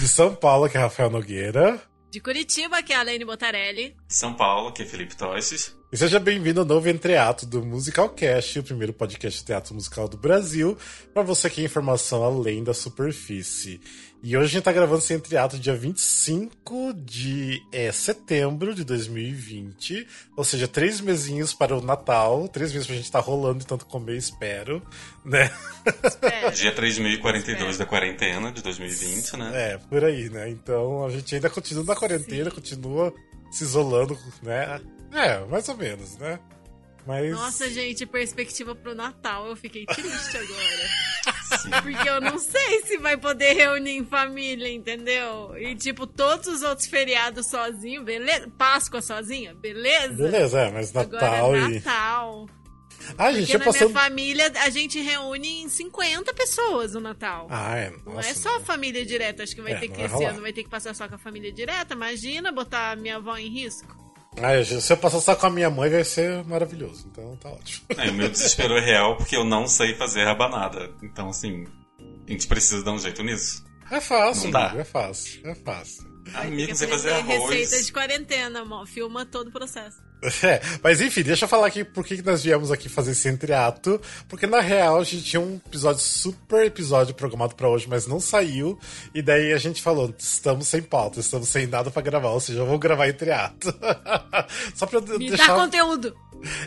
De São Paulo, que é Rafael Nogueira. De Curitiba, que é a Lene Botarelli. São Paulo, que é Felipe Tosses. E seja bem-vindo ao novo Entreato do Musicalcast, o primeiro podcast de teatro musical do Brasil, para você que é informação além da superfície. E hoje a gente tá gravando esse Entreato dia 25 de é, setembro de 2020, ou seja, três mesinhos para o Natal, três meses pra gente estar tá rolando de tanto comer, espero, né? Espero. dia 3042 da quarentena de 2020, né? É, por aí, né? Então a gente ainda continua na quarentena, Sim. continua se isolando, né? É, mais ou menos, né? Mas... Nossa, gente, perspectiva pro Natal. Eu fiquei triste agora. Porque eu não sei se vai poder reunir em família, entendeu? E, tipo, todos os outros feriados sozinho, beleza? Páscoa sozinha, beleza? Beleza, é, mas Natal agora, é Natal. Ah, gente, Porque na passando... minha família a gente reúne em 50 pessoas no Natal. Ah, é. Nossa, não é só a família direta. Acho que vai é, ter que esse ano vai ter que passar só com a família direta. Imagina botar minha avó em risco. Ah, se eu passar só com a minha mãe vai ser maravilhoso, então tá ótimo. É, o meu desespero é real porque eu não sei fazer rabanada. Então, assim, a gente precisa dar um jeito nisso. É fácil, não dá. é fácil, é fácil. Amigo, não sei fazer arroz. Receita de quarentena, amor. Filma todo o processo. É, mas enfim, deixa eu falar aqui por que nós viemos aqui fazer esse entreato. Porque na real a gente tinha um episódio, super episódio programado para hoje, mas não saiu. E daí a gente falou: estamos sem pauta, estamos sem nada para gravar, ou seja, vamos gravar entreato. só pra Me deixar. Conteúdo!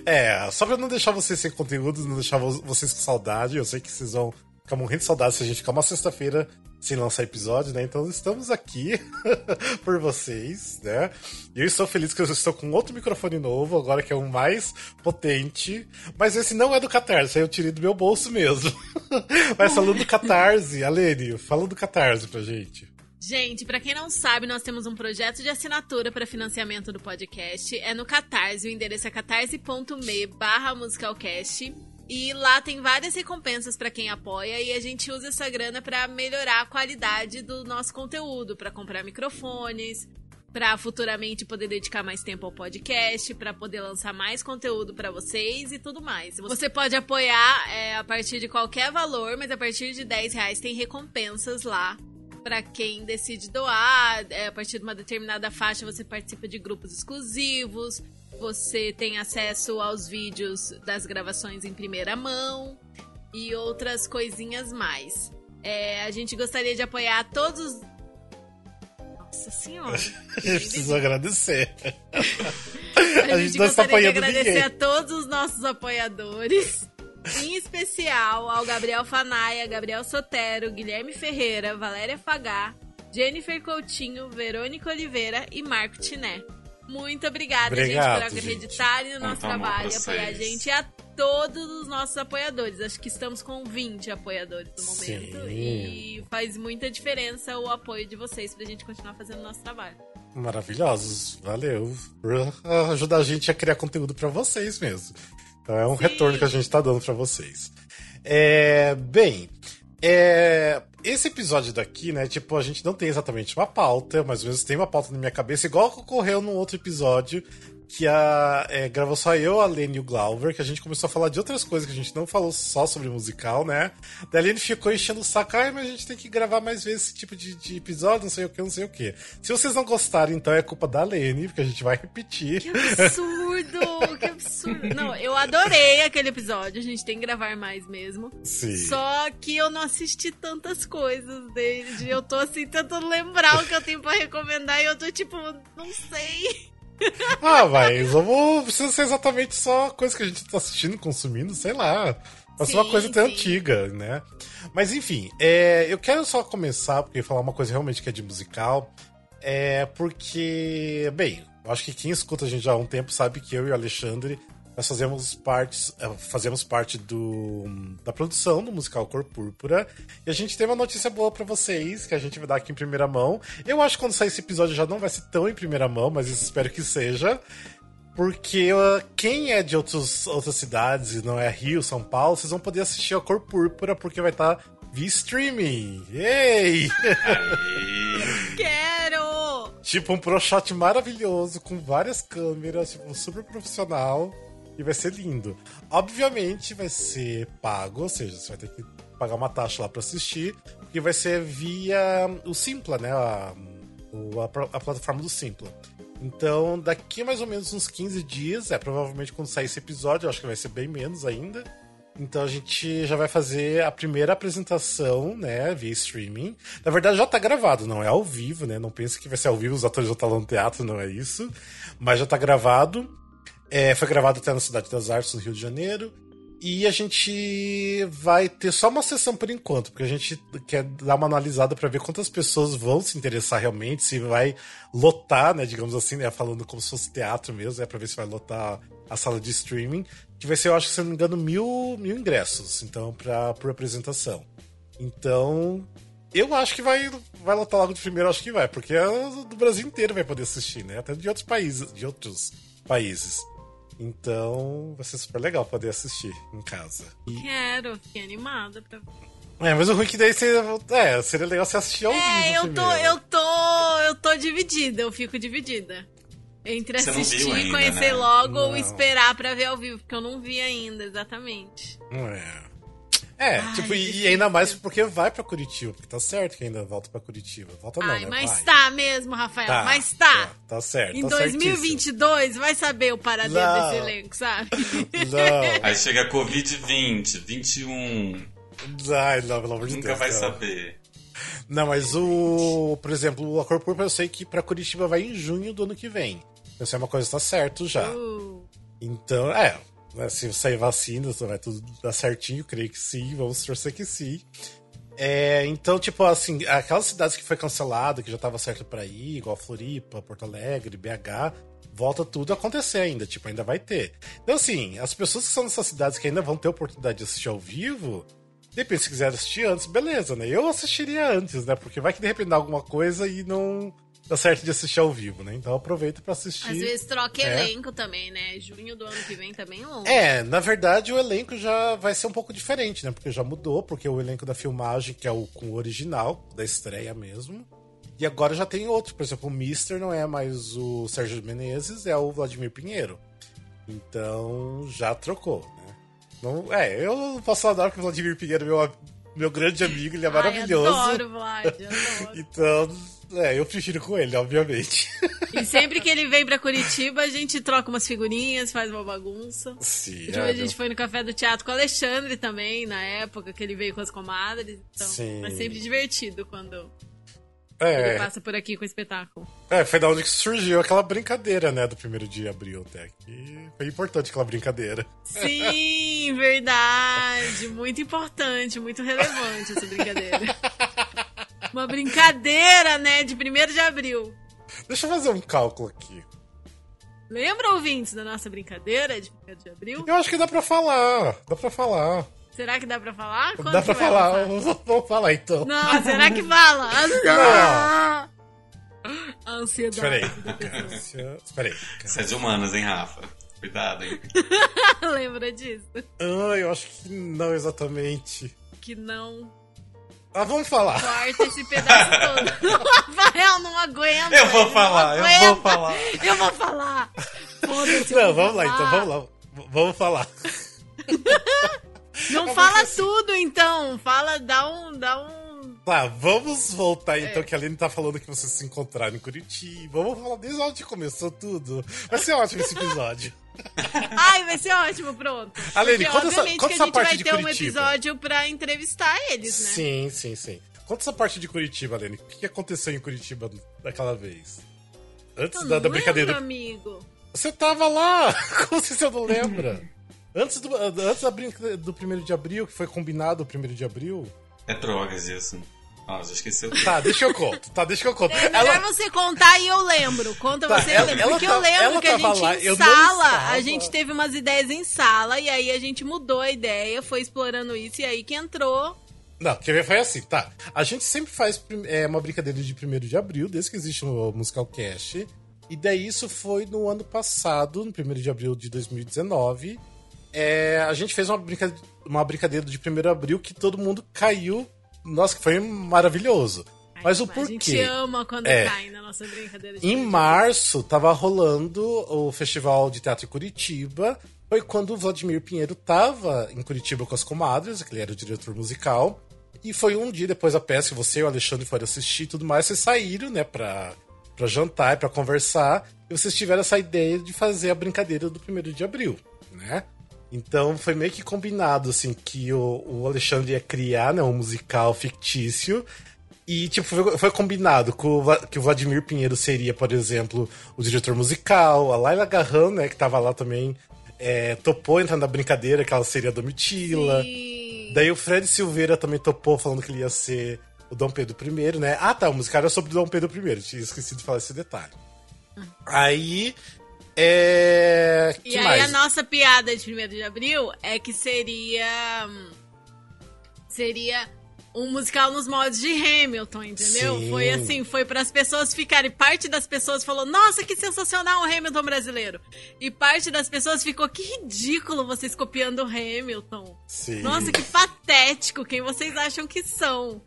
É, só pra não deixar vocês sem conteúdo, não deixar vocês com saudade. Eu sei que vocês vão ficar morrendo de saudade se a gente ficar uma sexta-feira sem lançar episódio, né? Então estamos aqui por vocês, né? E eu estou feliz que eu estou com outro microfone novo, agora que é um mais potente. Mas esse não é do Catarse, eu tirei do meu bolso mesmo. mas falando do Catarse, Alene, fala do Catarse pra gente. Gente, para quem não sabe, nós temos um projeto de assinatura para financiamento do podcast. É no Catarse, o endereço é catarse.me barra musicalcast. E lá tem várias recompensas para quem apoia e a gente usa essa grana para melhorar a qualidade do nosso conteúdo, para comprar microfones, para futuramente poder dedicar mais tempo ao podcast, para poder lançar mais conteúdo para vocês e tudo mais. Você pode apoiar é, a partir de qualquer valor, mas a partir de 10 reais tem recompensas lá para quem decide doar. É, a partir de uma determinada faixa você participa de grupos exclusivos você tem acesso aos vídeos das gravações em primeira mão e outras coisinhas mais. É, a gente gostaria de apoiar todos. Nossa senhora. Preciso agradecer. a, a gente, gente não está apoiando de agradecer ninguém. a todos os nossos apoiadores. Em especial ao Gabriel Fanaia, Gabriel Sotero, Guilherme Ferreira, Valéria Fagá, Jennifer Coutinho, Verônica Oliveira e Marco Tiné. Muito obrigada, Obrigado, gente, por acreditarem no nosso trabalho e apoiar a gente e a todos os nossos apoiadores. Acho que estamos com 20 apoiadores no momento. Sim. E faz muita diferença o apoio de vocês pra gente continuar fazendo o nosso trabalho. Maravilhosos. Valeu. Por ajudar a gente a criar conteúdo para vocês mesmo. Então é um Sim. retorno que a gente tá dando para vocês. É, bem, é, esse episódio daqui, né? Tipo, a gente não tem exatamente uma pauta, mas ou menos tem uma pauta na minha cabeça, igual ocorreu num outro episódio que a, é, gravou só eu, a Lene e o Glauber, que a gente começou a falar de outras coisas que a gente não falou só sobre musical, né? Daí a Lene ficou enchendo o saco, ah, mas a gente tem que gravar mais vezes esse tipo de, de episódio, não sei o que, não sei o que. Se vocês não gostarem, então é culpa da Lene, porque a gente vai repetir. Que absurdo! que absurdo! Não, eu adorei aquele episódio, a gente tem que gravar mais mesmo. Sim. Só que eu não assisti tantas coisas dele, eu tô assim tentando lembrar o que eu tenho pra recomendar e eu tô tipo, não sei. ah, mas vamos. Precisa ser exatamente só coisa que a gente tá assistindo, consumindo, sei lá. Mas sim, uma coisa até antiga, né? Mas enfim, é, eu quero só começar, porque falar uma coisa realmente que é de musical. É porque, bem, acho que quem escuta a gente já há um tempo sabe que eu e o Alexandre nós fazemos, partes, eh, fazemos parte do, da produção do musical Cor Púrpura. E a gente tem uma notícia boa para vocês, que a gente vai dar aqui em primeira mão. Eu acho que quando sair esse episódio já não vai ser tão em primeira mão, mas espero que seja. Porque uh, quem é de outros, outras cidades, não é Rio, São Paulo, vocês vão poder assistir a Cor Púrpura, porque vai estar tá via streaming. Ei! Quero! tipo um pro shot maravilhoso, com várias câmeras, tipo, super profissional e vai ser lindo. Obviamente vai ser pago, ou seja, você vai ter que pagar uma taxa lá para assistir, e vai ser via o Simpla, né? A, a, a plataforma do Simpla. Então, daqui mais ou menos uns 15 dias, é provavelmente quando sair esse episódio, eu acho que vai ser bem menos ainda. Então a gente já vai fazer a primeira apresentação, né, via streaming. Na verdade já tá gravado, não é ao vivo, né? Não pense que vai ser ao vivo, os atores já estão lá no teatro, não é isso. Mas já tá gravado. É, foi gravado até na Cidade das Artes, no Rio de Janeiro. E a gente vai ter só uma sessão por enquanto, porque a gente quer dar uma analisada para ver quantas pessoas vão se interessar realmente, se vai lotar, né, digamos assim, né, falando como se fosse teatro mesmo, é para ver se vai lotar a sala de streaming, que vai ser, eu acho que se não me engano, mil, mil ingressos, então, pra, por apresentação. Então, eu acho que vai, vai lotar logo de primeiro, acho que vai, porque é do Brasil inteiro vai poder assistir, né, até de outros países, de outros países. Então vai ser super legal poder assistir em casa. E... Quero, fiquei animada pra é, mas o ruim que daí seria, é, seria legal você assistir ao é, vivo. É, eu tô, eu tô. Eu tô dividida, eu fico dividida. Entre você assistir e conhecer né? logo não. ou esperar pra ver ao vivo, porque eu não vi ainda, exatamente. É. É, Ai, tipo, e, ainda mais porque vai pra Curitiba, porque tá certo que ainda volta pra Curitiba. Volta não, Ai, né? mas vai. tá mesmo, Rafael, Tá, mas tá. Tá, tá certo. Em tá 2022 vai saber o paradeiro Não. desse elenco, sabe? certíssimo. Não. Aí chega Covid-20, 21. Ai, não, pelo amor de Nunca Deus. vai não. saber. Não, mas o. Por exemplo, o Acordo Púrpura eu sei que pra Curitiba vai em junho do ano que vem. Então, isso é uma coisa que tá certo já. Uh, Então, é. Né, Se sair vacina, vai tudo dar certinho, creio que sim, vamos torcer que sim. É, então, tipo, assim, aquelas cidades que foi cancelada, que já tava certo pra ir, igual Floripa, Porto Alegre, BH, volta tudo a acontecer ainda, tipo, ainda vai ter. Então, assim, as pessoas que são nessas cidades que ainda vão ter oportunidade de assistir ao vivo, de repente, se quiser assistir antes, beleza, né? Eu assistiria antes, né? Porque vai que de repente dá alguma coisa e não dá certo de assistir ao vivo, né? Então aproveita pra assistir. às vezes troca É. elenco também, né? Junho do ano que vem tá bem longe. É, na verdade o elenco já vai ser um pouco diferente, né? Porque já mudou, porque o elenco da filmagem, que é o com o original, da estreia mesmo. E agora já tem outro, por exemplo, o Mister não é mais o Sérgio Menezes, é o Vladimir Pinheiro. Então já trocou, né? Não, é, eu posso falar que o Vladimir Pinheiro é meu, meu grande amigo, ele é maravilhoso. Ai, adoro, Vlad, adoro. Então, é, eu prefiro com ele, obviamente. E sempre que ele vem pra Curitiba, a gente troca umas figurinhas, faz uma bagunça. Sim, é, a gente foi no Café do Teatro com o Alexandre também, na época que ele veio com as comadres. Então, Sim. é sempre divertido quando é, ele passa por aqui com o espetáculo. É, foi da onde que surgiu aquela brincadeira, né, do primeiro de abril até. Que foi importante aquela brincadeira. Sim, verdade. Muito importante, muito relevante essa brincadeira. Uma brincadeira, né, de 1 de abril. Deixa eu fazer um cálculo aqui. Lembra, ouvintes, da nossa brincadeira de 1 de abril? Eu acho que dá pra falar. Dá pra falar. Será que dá pra falar? Quando dá pra falar. Vamos falar então. Não, será que fala? Ah, A ansiedade. Espera aí. Espera aí. Isso de humanas, hein, Rafa? Cuidado, hein? Lembra disso? Ah, eu acho que não exatamente. Que não Ah, vamos falar. corta esse pedaço todo. O Rafael não aguenta. Eu vou falar, eu vou falar. Eu vou falar. Foda-se, Não, vamos lá então, falar. vamos lá. Vamos falar. Não fala tudo, então. Fala, dá um. Dá um. Tá, vamos voltar então, É. que a Aline tá falando que vocês se encontraram em Curitiba. Vamos falar desde onde começou tudo. Vai ser ótimo esse episódio. Ai, vai ser ótimo, pronto. Aline, Porque, conta essa- obviamente, conta que essa a gente parte vai de ter um Curitiba. episódio pra entrevistar eles, né? Sim, sim, sim. Conta essa parte de Curitiba, Aline. O que aconteceu em Curitiba daquela vez? Antes Eu da, não da brincadeira. lembro, amigo. Você tava lá! Como se você não lembra? Antes do, antes da brinca do 1 de abril, que foi combinado o 1 de abril. É drogas isso. Ó, já esqueceu. Tá, deixa eu conto. Tá, deixa eu conto. É melhor Ela, você contar e eu lembro. Conta Tá, você ela- eu lembro. ela Porque tá- eu lembro que a gente lá, em sala, a gente teve umas ideias em sala, e aí a gente mudou a ideia, foi explorando isso, e aí que entrou. Não, quer ver? Foi assim, tá. A gente sempre faz é, uma brincadeira de 1 de abril, desde que existe o Musical Cast. E daí isso foi no ano passado, no 1 de abril de 2019. É, a gente fez uma brincadeira, uma brincadeira de 1 de abril que todo mundo caiu. Nossa, que foi maravilhoso. Mas o A gente porquê? ama quando É. cai na nossa brincadeira de Em brincadeira. março, tava rolando o Festival de Teatro em Curitiba. Foi quando o Vladimir Pinheiro tava em Curitiba com as comadres, que ele era o diretor musical. E foi um dia depois da peça que você e o Alexandre foram assistir e tudo mais, vocês saíram, né, pra, pra jantar e pra conversar, e vocês tiveram essa ideia de fazer a brincadeira do primeiro de abril, né? Então foi meio que combinado, assim, que o, o Alexandre ia criar, né, um musical fictício, e, tipo, foi, foi combinado com o, que o Vladimir Pinheiro seria, por exemplo, o diretor musical, a Laila Garran, né, que tava lá também, é, topou entrar na brincadeira, que ela seria a Domitila. Sim. Daí o Fred Silveira também topou, falando que ele ia ser o Dom Pedro I, né? Ah, tá, o musical era sobre o Dom Pedro I, tinha esquecido de falar esse detalhe. Aí. É. E aí mais? a nossa piada de 1 de abril é que seria. Seria um musical nos modos de Hamilton, entendeu? Sim. Foi assim, foi para as pessoas ficarem. Parte das pessoas falou: Nossa, que sensacional o Hamilton brasileiro. E parte das pessoas ficou: Que ridículo vocês copiando o Hamilton. Sim. Nossa, que patético. Quem vocês acham que são?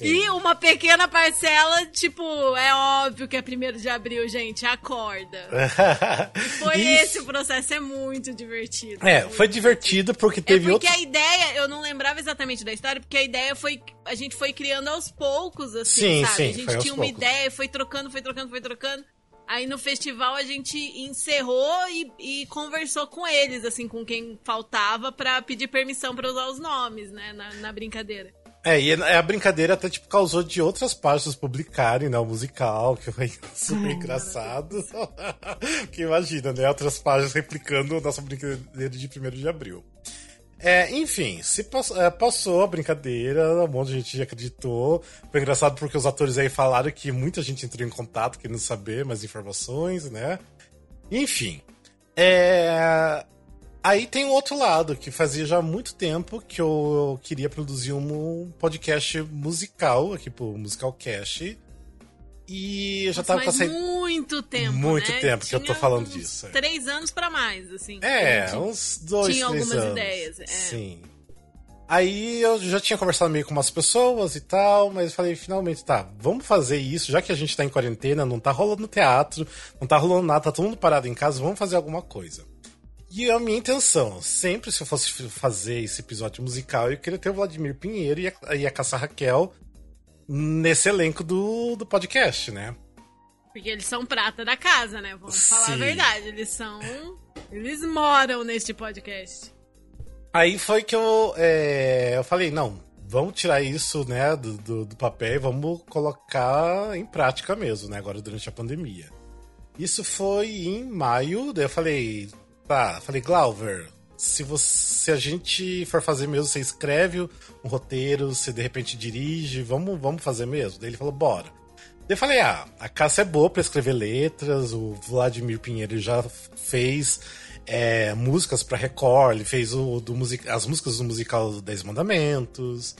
Sim. E uma pequena parcela, tipo, é óbvio que é primeiro de abril, gente, acorda. Foi E- esse o processo, é muito divertido. É, Muito foi divertido porque É teve porque outro. a ideia, eu não lembrava exatamente da história, porque a ideia foi. A gente foi criando aos poucos, assim, Sim, sabe? sim, a gente tinha uma poucos. ideia, foi trocando, foi trocando, foi trocando. Aí no festival a gente encerrou e, e conversou com eles, assim, com quem faltava, pra pedir permissão pra usar os nomes, né, na, na brincadeira. É, e a brincadeira até tipo causou de outras páginas publicarem, né, o musical, que foi super engraçado. que imagina, né, outras páginas replicando a nossa brincadeira de 1 de abril. É, enfim, se pass- é, passou a brincadeira, um monte de gente acreditou. Foi engraçado porque os atores aí falaram que muita gente entrou em contato querendo saber mais informações, né? Enfim. É... Aí tem o outro lado, que fazia já muito tempo que eu queria produzir um podcast musical aqui pro Musical Cast. E eu já tava com essa muito tempo, Muito né? tempo que eu tô falando disso, é. Três anos pra mais, assim. É, uns dois, tinha três algumas anos. ideias, é. Sim. Aí eu já tinha conversado meio com umas pessoas e tal, mas eu falei, finalmente, tá, vamos fazer isso, já que a gente tá em quarentena, não tá rolando teatro, não tá rolando nada, tá todo mundo parado em casa, vamos fazer alguma coisa. E a minha intenção, sempre se eu fosse fazer esse episódio musical, eu queria ter o Vladimir Pinheiro e a, e a Caça Raquel nesse elenco do, do podcast, né? Porque eles são prata da casa, né? Vamos falar a Sim. verdade. Eles são. Eles moram neste podcast. Aí foi que eu, é, eu falei, não, vamos tirar isso, né, do, do, do papel e vamos colocar em prática mesmo, né, agora durante a pandemia. Isso foi em maio, daí eu falei, tá, falei, Glauber, se, você, se a gente for fazer mesmo, você escreve um roteiro, você de repente dirige, vamos, vamos fazer mesmo? Daí ele falou, bora. Daí eu falei, ah, a Cássia é boa pra escrever letras, o Vladimir Pinheiro já fez é, músicas pra Record, ele fez o, do music, as músicas do musical do Dez Mandamentos.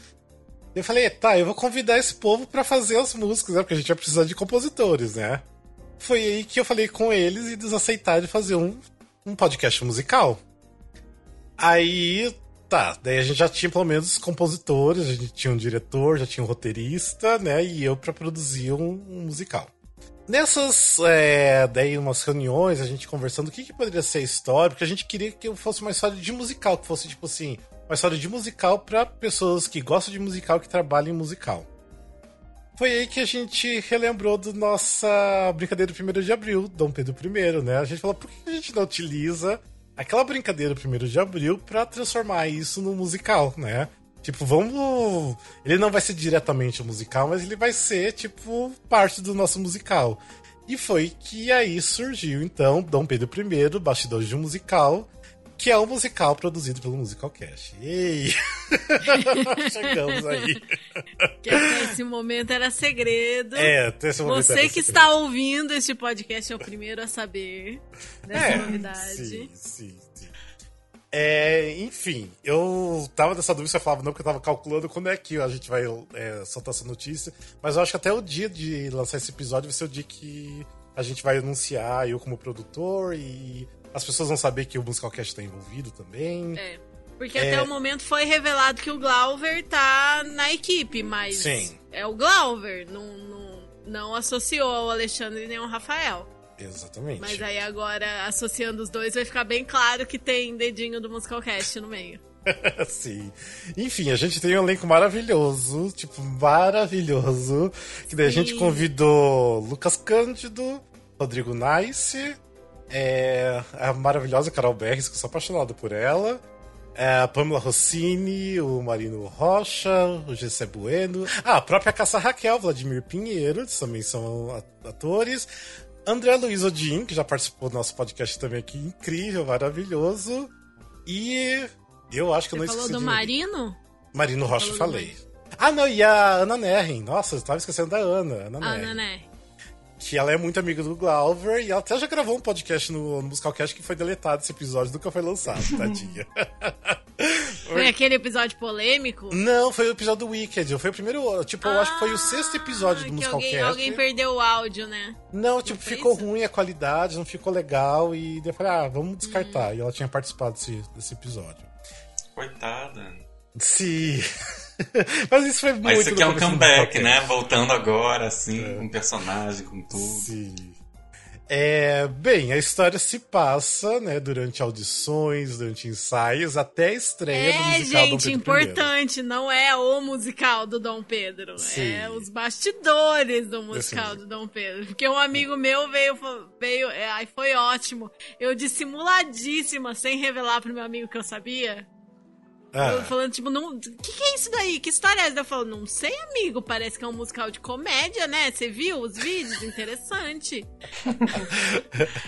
Eu falei, tá, eu vou convidar esse povo pra fazer as músicas, né? Porque a gente vai precisar de compositores, né? Foi aí que eu falei com eles e eles aceitaram fazer um, um podcast musical. Aí, tá, daí a gente já tinha pelo menos compositores, a gente tinha um diretor, já tinha um roteirista, né? E eu pra produzir um, um musical. Nessas, é, daí umas reuniões, a gente conversando o que, que poderia ser a história, porque a gente queria que fosse uma história de musical, que fosse tipo assim, uma história de musical pra pessoas que gostam de musical, que trabalham em musical. Foi aí que a gente relembrou da nossa brincadeira do 1 de abril, Dom Pedro I, né? A gente falou, por que a gente não utiliza aquela brincadeira do 1 de abril pra transformar isso num musical, né? Tipo, vamos. Ele não vai ser diretamente um musical, mas ele vai ser, tipo, parte do nosso musical. E foi que aí surgiu, então, Dom Pedro I, Bastidores de um Musical, que é um musical produzido pelo Musical Cash. Ei! Chegamos aí. Que até esse momento era segredo. É, esse momento Você que segredo. está ouvindo este podcast é o primeiro a saber dessa É, novidade. Sim, sim, sim. É, enfim, eu tava nessa dúvida, você falava não, porque eu tava calculando quando é que a gente vai é, soltar essa notícia, mas eu acho que até o dia de lançar esse episódio vai ser o dia que a gente vai anunciar eu como produtor e as pessoas vão saber que o Musicalcast tá envolvido também. É. Porque É. até o momento foi revelado que o Glauber tá na equipe, mas Sim. é o Glauber, não, não, não associou ao Alexandre nem ao Rafael. Exatamente. Mas aí agora, associando os dois, vai ficar bem claro que tem dedinho do Musicalcast no meio. Sim. Enfim, a gente tem um elenco maravilhoso, tipo, maravilhoso. Que daí Sim. a gente convidou Lucas Cândido, Rodrigo Nice, é, a maravilhosa Carol Berres, que eu sou apaixonado por ela. É, a Pamela Rossini, o Marino Rocha, o Gessé Bueno. Ah, a própria Caça Raquel, Vladimir Pinheiro, também são atores. André Luiz Odin, que já participou do nosso podcast também aqui, incrível, maravilhoso. E eu acho que Você eu não esqueci. falou do Marino? Marino Rocha, falei. Ah, não, e a Ana Nerren. Nossa, eu tava esquecendo da Ana. Ana, Ana Nerren que ela é muito amiga do Glauber e ela até já gravou um podcast no, no Musicalcast que foi deletado esse episódio, nunca foi lançado, tadinha. Foi aquele episódio polêmico? Não, foi o episódio do Wicked. Foi o primeiro. Tipo, ah, eu acho que foi o sexto episódio do Musicalcast. Alguém, alguém perdeu o áudio, né? Não, tipo, não ficou isso? ruim a qualidade, não ficou legal. E eu falei, ah, vamos descartar. Hum. E ela tinha participado desse, desse episódio. Coitada. Sim. Mas isso foi muito Mas isso aqui é um comeback, né? Voltando agora, assim, é. com o personagem, com tudo. Sim. É, bem, a história se passa, né, durante audições, durante ensaios, até a estreia é, do musical gente, Dom Pedro importante, I. não é o musical do Dom Pedro, Sim. é os bastidores do musical do Dom Pedro. Porque um amigo meu veio, veio, é, aí foi ótimo. Eu dissimuladíssima, sem revelar pro meu amigo que eu sabia, ah. Falando, tipo, não. O que, que, é isso daí? Que história é essa? Eu falo, não sei, amigo. Parece que é um musical de comédia, né? Você viu os vídeos? Interessante.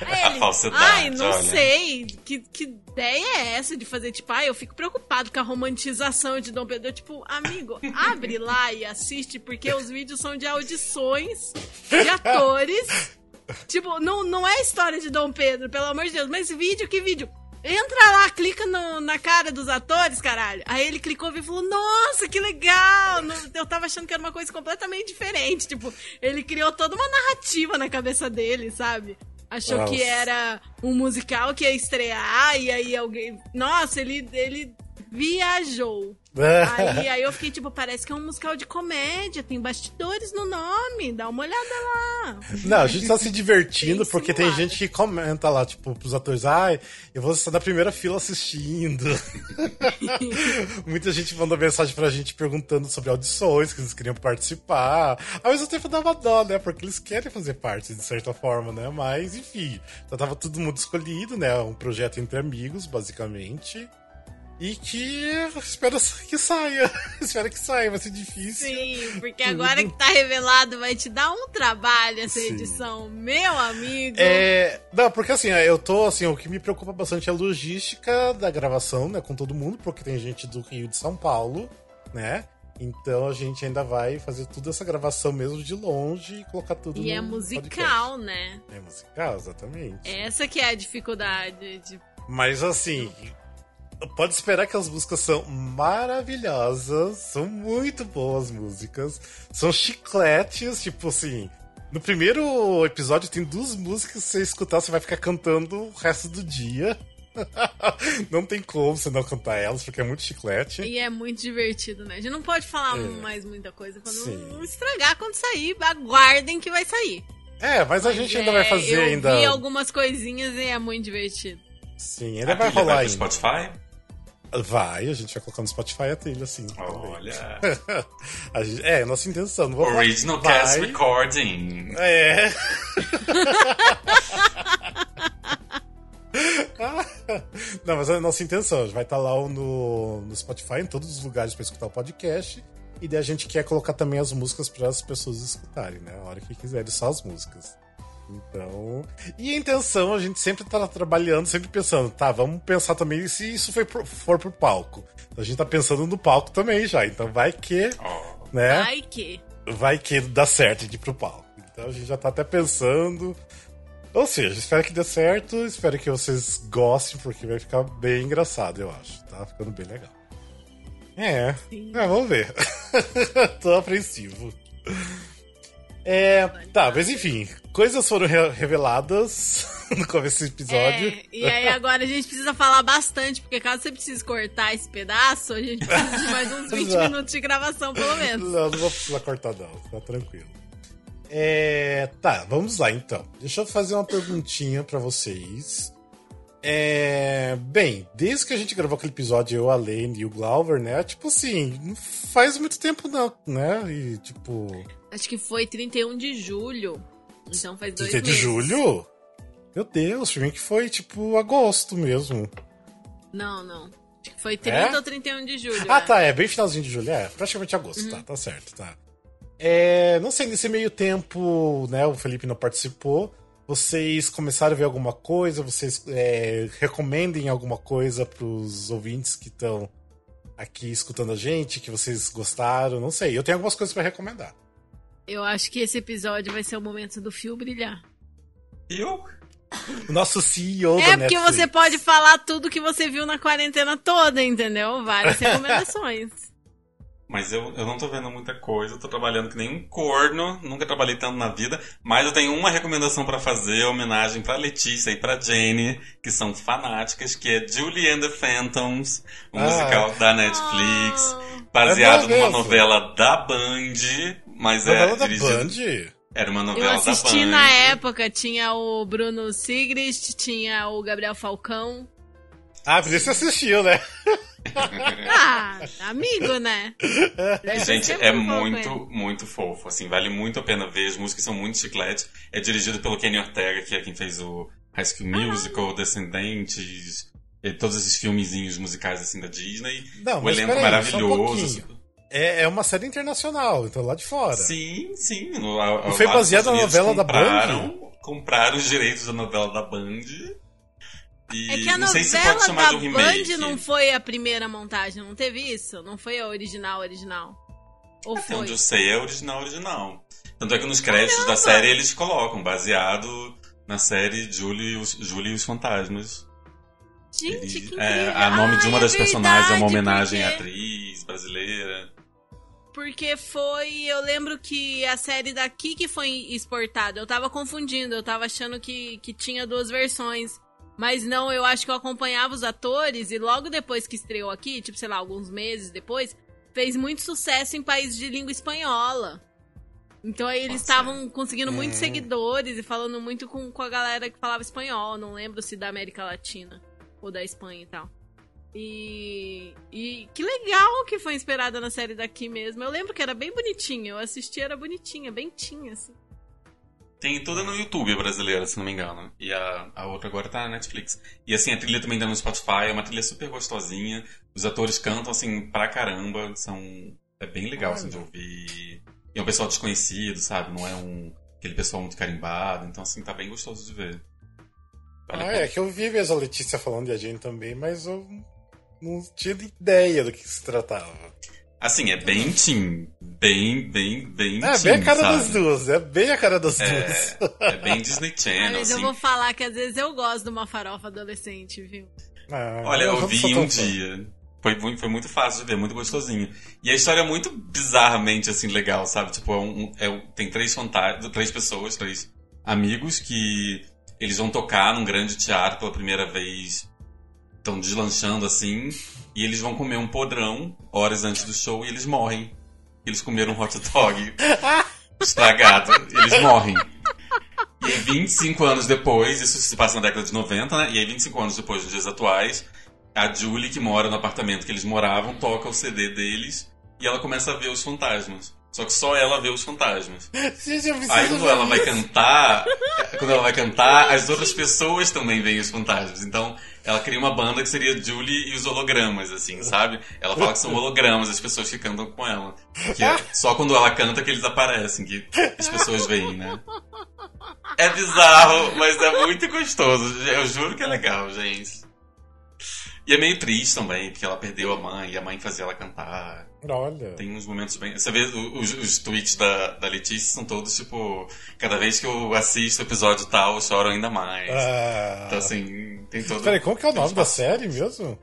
Aí ele, falsidade, Ai, não olha. sei. Que, que ideia é essa de fazer, tipo, ai, eu fico preocupado com a romantização de Dom Pedro. Eu, tipo, amigo, abre lá e assiste, porque os vídeos são de audições de atores. Tipo, não, não é história de Dom Pedro, pelo amor de Deus, mas vídeo, que vídeo? Entra lá, clica no, na cara dos atores, caralho. Aí ele clicou e falou: Nossa, que legal! Eu tava achando que era uma coisa completamente diferente. Tipo, ele criou toda uma narrativa na cabeça dele, sabe? Achou Nossa. que era um musical que ia estrear e aí alguém. Nossa, ele, ele viajou. aí, aí eu fiquei tipo, parece que é um musical de comédia, tem bastidores no nome, dá uma olhada lá. Não, a gente tá se divertindo porque tem gente que comenta lá, tipo, pros atores, ai, ah, eu vou estar na primeira fila assistindo. Muita gente mandou mensagem pra gente perguntando sobre audições, que eles queriam participar. Ao mesmo tempo dava dó, né? Porque eles querem fazer parte, de certa forma, né? Mas, enfim, já tava todo mundo escolhido, né? Um projeto entre amigos, basicamente. E que espero que saia. espero que saia, vai ser difícil. Sim, porque agora que tá revelado vai te dar um trabalho essa Sim. edição, meu amigo. É. Não, porque assim, eu tô assim, o que me preocupa bastante é a logística da gravação, né, com todo mundo, porque tem gente do Rio de São Paulo, né? Então a gente ainda vai fazer toda essa gravação mesmo de longe e colocar tudo e no E é musical, podcast. né? É musical, exatamente. Essa que é a dificuldade de mas assim, pode esperar que as músicas são maravilhosas, são muito boas músicas, são chicletes, tipo assim. No primeiro episódio tem duas músicas que você escutar, você vai ficar cantando o resto do dia. não tem como você não cantar elas, porque é muito chiclete. E é muito divertido, né? A gente não pode falar é. mais muita coisa pra não estragar quando sair. Aguardem que vai sair. É, mas, mas a gente é, ainda vai fazer eu ainda. Eu vi algumas coisinhas e é muito divertido. Sim, ainda vai rolar vai ainda. Spotify? Vai, a gente vai colocar no Spotify a trilha, sim. Olha. gente, é, nossa intenção. Não vou Original falar, Cast vai. Recording. É. Não, mas é a nossa intenção. Vai estar tá lá no, no Spotify, em todos os lugares para escutar o podcast. E daí a gente quer colocar também as músicas para as pessoas escutarem, né? A hora que quiserem, só as músicas. Então. E a intenção, a gente sempre tá trabalhando, sempre pensando, tá, vamos pensar também se isso foi pro, for pro palco. Então a gente tá pensando no palco também já. Então vai que. Né? Vai que. Vai que dá certo de ir pro palco. Então a gente já tá até pensando. Ou seja, espero que dê certo, espero que vocês gostem, porque vai ficar bem engraçado, eu acho. Tá ficando bem legal. É, é vamos ver. Tô apreensivo. É, tá, mas enfim, coisas foram re reveladas no começo desse episódio. É, e aí agora a gente precisa falar bastante, porque caso você precise cortar esse pedaço, a gente precisa de mais uns 20 minutos de gravação, pelo menos. Não, não vou precisar cortar não, tá tranquilo. É, tá, vamos lá então. Deixa eu fazer uma perguntinha para vocês. É, bem, desde que a gente gravou aquele episódio, eu, a Lane e o Glauber, né? Tipo assim, não faz muito tempo não, né? E tipo. Acho que foi 31 de julho. Então faz dois 31 de julho? Meu Deus, pra mim que foi tipo agosto mesmo. Não, não. Acho que foi 30 é? ou 31 de julho. Ah, é. tá, é bem finalzinho de julho, é, praticamente agosto, uhum. tá, tá certo, tá. É, não sei, nesse meio tempo, né, o Felipe não participou. Vocês começaram a ver alguma coisa? Vocês é, recomendem alguma coisa pros ouvintes que estão aqui escutando a gente, que vocês gostaram? Não sei, eu tenho algumas coisas para recomendar. Eu acho que esse episódio vai ser o momento do fio brilhar. Eu? O nosso CEO É porque Netflix. você pode falar tudo que você viu na quarentena toda, entendeu? Várias recomendações. Mas eu, eu não tô vendo muita coisa, eu tô trabalhando que nem um corno, nunca trabalhei tanto na vida, mas eu tenho uma recomendação para fazer, homenagem pra Letícia e pra Jane, que são fanáticas, que é Julie and the Phantoms, um ah. musical da Netflix, oh. baseado é numa novela da Band, mas é novela é dirigido... Band? Era uma novela da Band. Eu assisti na época, tinha o Bruno Sigrist, tinha o Gabriel Falcão. Ah, por isso você assistiu, né? ah, amigo, né? Gente, é muito, muito fofo. Assim, vale muito a pena ver. As músicas são muito chiclete. É dirigido pelo Kenny Ortega, que é quem fez o High School Musical, ah. Descendentes, e todos esses filmezinhos musicais assim da Disney. Não, o elenco aí, maravilhoso. Um é, é uma série internacional, então lá de fora. Sim, sim. No, a, e foi baseado na novela da Band? Compraram os direitos da novela da Band e é que a novela se da um Band não foi a primeira montagem, não teve isso? Não foi a original, original? Ou Até foi? onde eu sei é original, original. Tanto é que nos créditos Caramba. da série eles colocam, baseado na série Julie e os, Julie e os Fantasmas. Gente, Ele, que incrível. É, a nome de uma das é personagens é uma homenagem porque... à atriz brasileira. Porque foi. Eu lembro que a série daqui que foi exportada. Eu tava confundindo, eu tava achando que, que tinha duas versões. Mas não, eu acho que eu acompanhava os atores e logo depois que estreou aqui, tipo, sei lá, alguns meses depois, fez muito sucesso em países de língua espanhola. Então aí eles estavam conseguindo muitos hum. seguidores e falando muito com, com a galera que falava espanhol. Não lembro se da América Latina ou da Espanha e tal. E, e que legal que foi inspirada na série daqui mesmo. Eu lembro que era bem bonitinha. Eu assisti, era bonitinha, bem tinha, assim. Tem toda no YouTube brasileira, se não me engano. E a, a outra agora tá na Netflix. E assim, a trilha também tá no Spotify, é uma trilha super gostosinha. Os atores cantam assim pra caramba. São. É bem legal assim, de ouvir. E é um pessoal desconhecido, sabe? Não é um aquele pessoal muito carimbado. Então, assim, tá bem gostoso de ver. Vale ah, é que eu vi mesmo a Letícia falando de a gente também, mas eu não tinha ideia do que se tratava. Assim, é bem teen. Bem, bem, bem É, teen, bem a cara sabe? das duas. É bem a cara das é, duas. É bem Disney Channel, Mas assim. eu vou falar que às vezes eu gosto de uma farofa adolescente, viu? Ah, Olha, eu, vi um dia. Foi, foi muito fácil de ver, muito gostosinho. E a história é muito bizarramente, assim, legal, sabe? Tipo, é um, é, tem três fantasmas, três pessoas, três amigos que eles vão tocar num grande teatro pela primeira vez. Estão deslanchando, assim. E eles vão comer um podrão horas antes do show e eles morrem. Eles comeram um hot dog estragado. Eles morrem. E aí, 25 anos depois, isso se passa na década de 90, né? E aí, 25 anos depois, nos dias atuais, a Julie, que mora no apartamento que eles moravam, toca o CD deles e ela começa a ver os fantasmas. Só que só ela vê os fantasmas. Aí quando ela vai cantar, quando ela vai cantar, as outras pessoas também veem os fantasmas. Então ela cria uma banda que seria Julie e os hologramas, assim, sabe? Ela fala que são hologramas as pessoas que cantam com ela. Que é só quando ela canta que eles aparecem, que as pessoas veem, né? É bizarro, mas é muito gostoso. Eu juro que é legal, gente. E é meio triste também, porque ela perdeu a mãe e a mãe fazia ela cantar. Olha. Tem uns momentos bem. Você vê os, os tweets da, da Letícia são todos tipo. Cada vez que eu assisto o episódio tal, eu choro ainda mais. Ah. Então, assim, tem todo. Peraí, como que é o nome da série mesmo?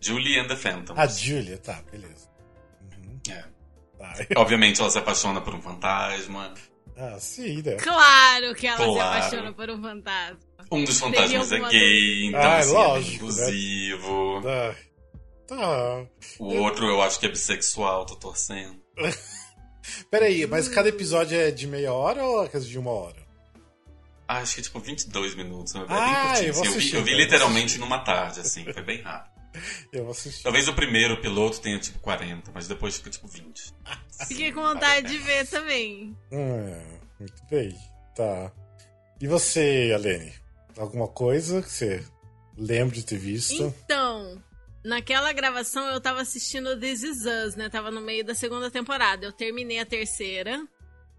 Julie and the Phantoms. Ah, Julia, tá, beleza. Uhum. É. Tá. Obviamente ela se apaixona por um fantasma. Ah, sim, né? Claro que ela claro. se apaixona por um fantasma. Um dos fantasmas é gay, então ah, assim, lógico, é inclusivo. Né? Tá. O outro eu acho que é bissexual, tô torcendo. Peraí, mas cada episódio é de meia hora ou é de uma hora? Ah, acho que tipo 22 minutos. É Ah, bem eu vou curtinho, assim. Eu vi, assistir, eu vi então. literalmente numa tarde, assim. Foi bem rápido. Eu vou assistir. Talvez o primeiro piloto tenha tipo 40, mas depois fica tipo 20. Fiquei com vontade de ver também. Hum, muito bem. Tá. E você, Alene? Alguma coisa que você lembra de ter visto? Então, naquela gravação eu tava assistindo This Is Us, né? Tava no meio da segunda temporada. Eu terminei a terceira.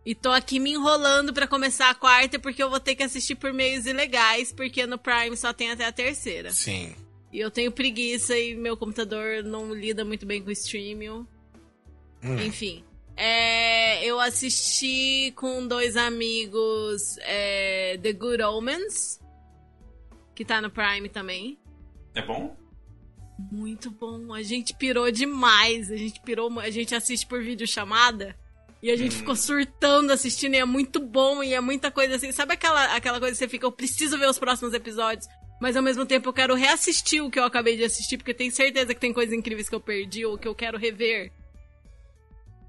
E tô aqui me enrolando pra começar a quarta, porque eu vou ter que assistir por meios ilegais, porque no Prime só tem até a terceira. Sim. E eu tenho preguiça e meu computador não lida muito bem com o streaming. Hum. Enfim. É, eu assisti com dois amigos é, The Good Omens, que tá no Prime também. É bom? Muito bom. A gente pirou demais. A gente pirou. A gente assiste por videochamada. E a gente Hum. ficou surtando assistindo. E é muito bom. E é muita coisa assim. Sabe aquela, aquela coisa que você fica, eu preciso ver os próximos episódios. Mas ao mesmo tempo eu quero reassistir o que eu acabei de assistir. Porque eu tenho certeza que tem coisas incríveis que eu perdi ou que eu quero rever.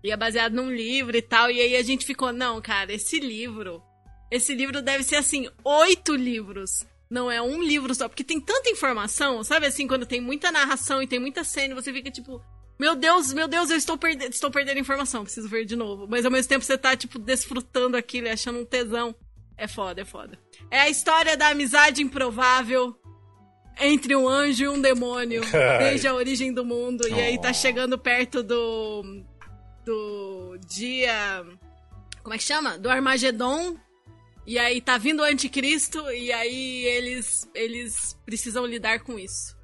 E é baseado num livro e tal. E aí a gente ficou, não, cara, esse livro. Esse livro deve ser assim, oito livros. Não é um livro só, porque tem tanta informação, sabe assim, quando tem muita narração e tem muita cena, você fica tipo, meu Deus, meu Deus, eu estou, perde estou perdendo informação, preciso ver de novo. Mas ao mesmo tempo você tá, tipo, desfrutando aquilo e achando um tesão. É foda, é foda. É a história da amizade improvável entre um anjo e um demônio, Ai. desde a origem do mundo. E aí tá chegando perto do. do dia. Como é que chama? Do Armagedon. E aí tá vindo o anticristo e aí eles eles precisam lidar com isso.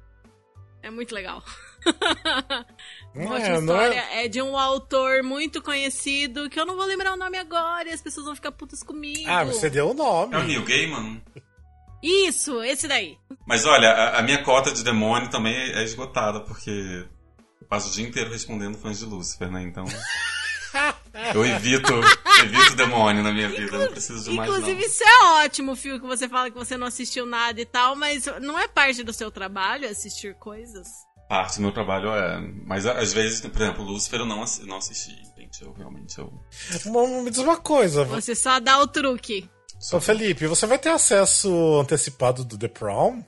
É muito legal. Uma É, é- história. É... de um autor muito conhecido, que eu não vou lembrar o nome agora e as pessoas vão ficar putas comigo. Ah, você deu o nome. É o Neil Gaiman? Isso, esse daí. Mas olha, a, a minha cota de demônio também é esgotada, porque eu passo o dia inteiro respondendo fãs de Lúcifer, né? Então. Eu evito, evito demônio na minha vida, não preciso de mais Inclusive, não. isso é ótimo, Fio, que você fala que você não assistiu nada e tal, mas não é parte do seu trabalho assistir coisas? Parte do meu trabalho é. Mas a- às vezes, por exemplo, Lúcifer eu não, não assisti, gente. Eu realmente. Eu... Me diz uma coisa. Você só dá o truque. Ô, Felipe, você vai ter acesso antecipado do The Prom?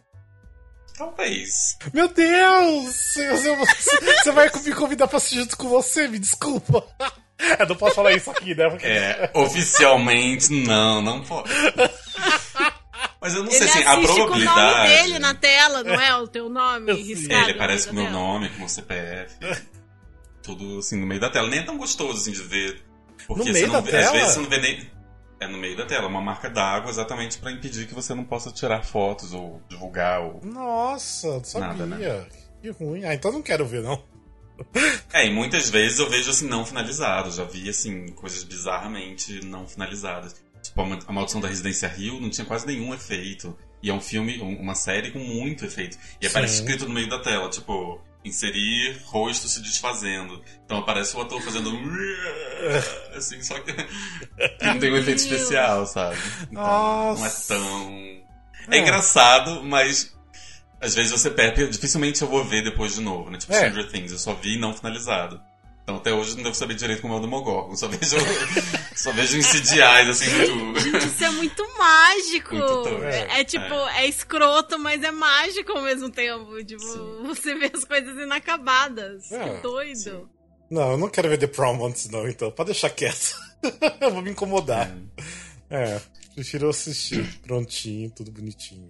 Talvez. Meu Deus! Você, você- você vai me convidar pra assistir junto com você? Me desculpa. Eu não posso falar isso aqui, né? Porque... É, oficialmente, não, não pode. Mas eu não sei Ele assim, a assiste com o probabilidade. nome dele na tela, não é o teu nome sei. riscado? É, ele aparece com o meu tela? nome, com o meu CPF. tudo assim no meio da tela. Nem é tão gostoso assim de ver. Porque No você meio não da vê, tela? Às vezes você não vê nem. É no meio da tela, uma marca d'água exatamente pra impedir que você não possa tirar fotos ou divulgar. Ou... Nossa, não sabia. Nada, né? Que ruim. Ah, então não quero ver, não. É, e muitas vezes eu vejo assim não finalizado. Já vi assim coisas bizarramente não finalizadas. Tipo, a Ma- a Maldição da Residência Rio não tinha quase nenhum efeito. E é um filme, um- uma série com muito efeito. E aparece Sim. escrito no meio da tela, tipo, inserir rosto se desfazendo. Então aparece o ator fazendo. Assim, só que, que não tem um efeito especial, sabe? Então, não é Nossa. tão. É, É. engraçado, mas às vezes você perde. Dificilmente eu vou ver depois de novo, né? Tipo É. Stranger Things, eu só vi não finalizado. Então até hoje eu não devo saber direito como é o do Mogorgon. Só vejo, só vejo em CGIs, assim, muito. Gente, isso é muito mágico. Muito. É, é tipo, é. escroto, mas é mágico ao mesmo tempo. Tipo, Sim. você vê as coisas inacabadas. É, que doido. sim. Não, eu não quero ver The Prom antes, não, então. Pode deixar quieto. eu vou me incomodar. É, prefiro assistir prontinho, tudo bonitinho.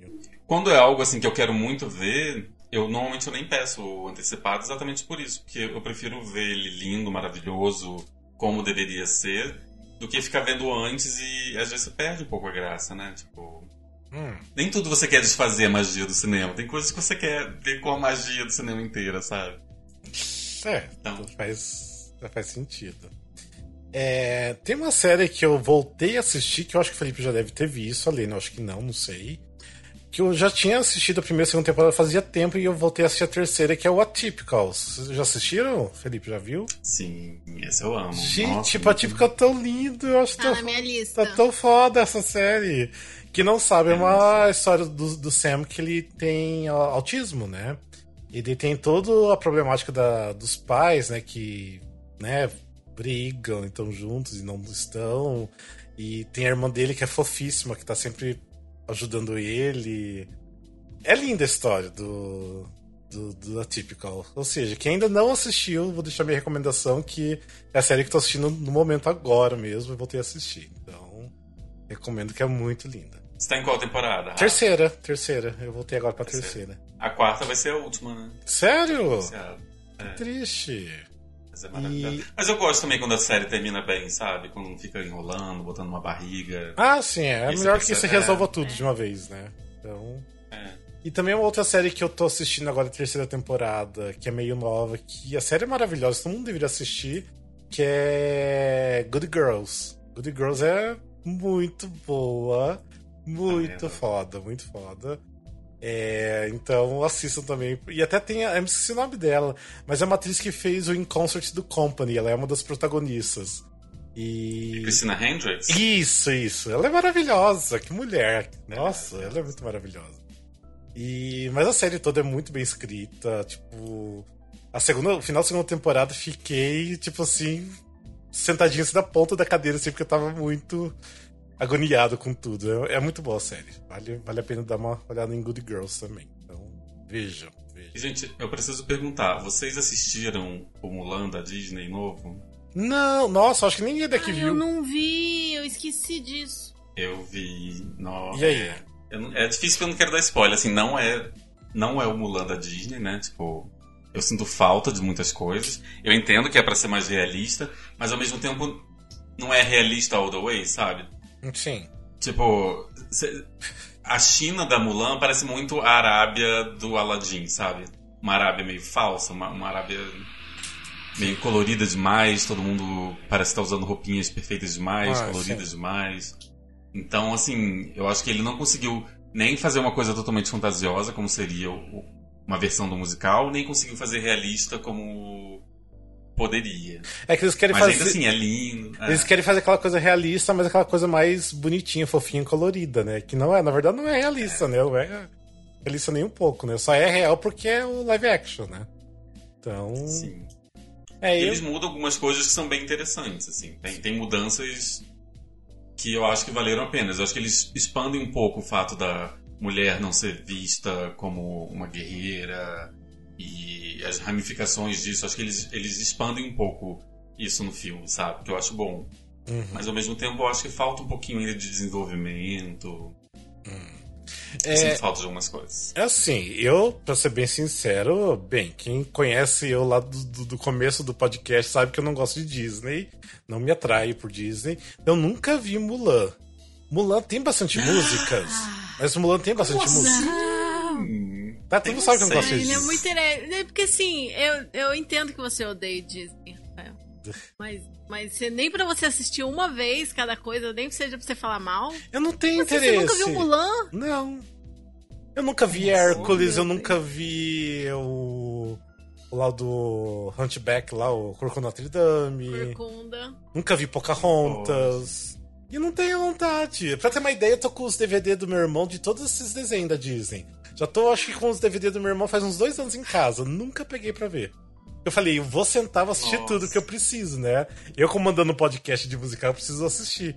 Quando é algo assim que eu quero muito ver, eu normalmente eu nem peço antecipado exatamente por isso, porque eu prefiro ver ele lindo, maravilhoso, como deveria ser, do que ficar vendo antes e às vezes você perde um pouco a graça, né? Tipo, Hum, nem tudo você quer desfazer a magia do cinema, tem coisas que você quer ver com a magia do cinema inteira, sabe? é, Então. faz, faz sentido. É, tem uma série que eu voltei a assistir, que eu acho que o Felipe já deve ter visto, ali, eu acho que não, não sei. Que eu já tinha assistido a primeira e a segunda temporada fazia tempo e eu voltei a assistir a terceira, que é o Atypical. Vocês já assistiram? Felipe, já viu? Sim, esse eu amo. Gente, Nossa, tipo, Atypical é tão lindo, eu acho Tá tão, na minha lista. Tá tão foda essa série. Que não sabe, é uma história do, do Sam que ele tem autismo, né? Ele tem toda a problemática da, dos pais, né? Que, né, brigam, estão juntos e não estão. E tem a irmã dele que é fofíssima, que tá sempre ajudando ele. É linda a história do, do, do Atypical. Ou seja, quem ainda não assistiu, vou deixar minha recomendação, que é a série que estou assistindo no momento agora mesmo, e voltei a assistir. Então, recomendo que é muito linda. Você tá em qual temporada? Rafa? Terceira, terceira. Eu voltei agora pra terceira. terceira. A quarta vai ser a última, né? Sério? É. Triste. Mas, é e... Mas eu gosto também quando a série termina bem, sabe? Quando não fica enrolando, botando uma barriga. Ah, sim, é. É melhor que você resolva é. tudo de uma vez, né? Então. É. E também uma outra série que eu tô assistindo agora, a terceira temporada, que é meio nova, que a série é maravilhosa, todo mundo deveria assistir, que é Good Girls. Good Girls é muito boa, muito foda, muito foda. É, então assistam também. E até tem. A, eu me esqueci o nome dela, mas é uma atriz que fez o In Concert do Company, ela é uma das protagonistas. E. Christina Hendricks? Isso, isso. Ela é maravilhosa, que mulher. Nossa, é ela é muito maravilhosa. E, mas a série toda é muito bem escrita. Tipo, a segunda, o final da segunda temporada fiquei, tipo assim, sentadinho assim na ponta da cadeira, assim, porque eu tava muito agoniado com tudo. É, é, muito boa a série. Vale, vale a pena dar uma olhada em Good Girls também. Então, vejam. vejam. Gente, eu preciso perguntar: vocês assistiram o Mulan da Disney novo? Não, nossa, acho que ninguém daqui Ai, viu. Eu não vi, eu esqueci disso. Eu vi. Nossa. E aí? É difícil que eu não quero dar spoiler, assim, não é, não é o Mulan da Disney, né? Tipo, eu sinto falta de muitas coisas. Eu entendo que é para ser mais realista, mas ao mesmo tempo não é realista all the way, sabe? Sim. Tipo, a China da Mulan parece muito a Arábia do Aladdin, sabe? Uma Arábia meio falsa, uma, uma Arábia meio colorida demais, todo mundo parece estar usando roupinhas perfeitas demais, ah, coloridas sim. demais. Então, assim, eu acho que ele não conseguiu nem fazer uma coisa totalmente fantasiosa, como seria uma versão do musical, nem conseguiu fazer realista como poderia. É que eles querem mas fazer. Ainda assim, é lindo. É. Eles querem fazer aquela coisa realista, mas aquela coisa mais bonitinha, fofinha, colorida, né? Que não é, na verdade, não é realista, é. né? Não é realista nem um pouco, né? Só é real porque é o live action, né? Então. Sim. É, Eles eu... mudam algumas coisas que são bem interessantes, assim. Tem, tem mudanças que eu acho que valeram a pena. Eu acho que eles expandem um pouco o fato da mulher não ser vista como uma guerreira e as ramificações disso. Acho que eles, eles expandem um pouco isso no filme, sabe? Que eu acho bom. Uhum. Mas ao mesmo tempo eu acho que falta um pouquinho ainda de desenvolvimento. Hum. É, falta de algumas coisas. É assim, eu, pra ser bem sincero, bem, quem conhece eu lá do, do, começo do podcast sabe que eu não gosto de Disney, não me atrai por Disney. Eu nunca vi Mulan. Mulan tem bastante músicas, mas Mulan tem bastante Nossa. música. Tá, tu não sabe que eu não gosto Disney. É muito é Porque assim, eu, eu entendo que você odeia Disney, Mas, mas nem pra você assistir uma vez cada coisa, nem que seja pra você falar mal. Eu não tenho você, interesse. Você nunca viu Mulan? Não. Eu nunca vi Hércules, eu nunca vi o. O lá do Hunchback, lá, o Corcunda Notre Dame. Corcunda. Nunca vi Pocahontas. E não tenho vontade. Pra ter uma ideia, eu tô com os DVD do meu irmão de todos esses desenhos da Disney. Já tô, acho que com os DVD do meu irmão faz uns dois anos em casa. Nunca peguei pra ver. Eu falei, eu vou sentar, vou assistir Nossa. tudo que eu preciso, né? Eu, comandando podcast de musical, eu preciso assistir.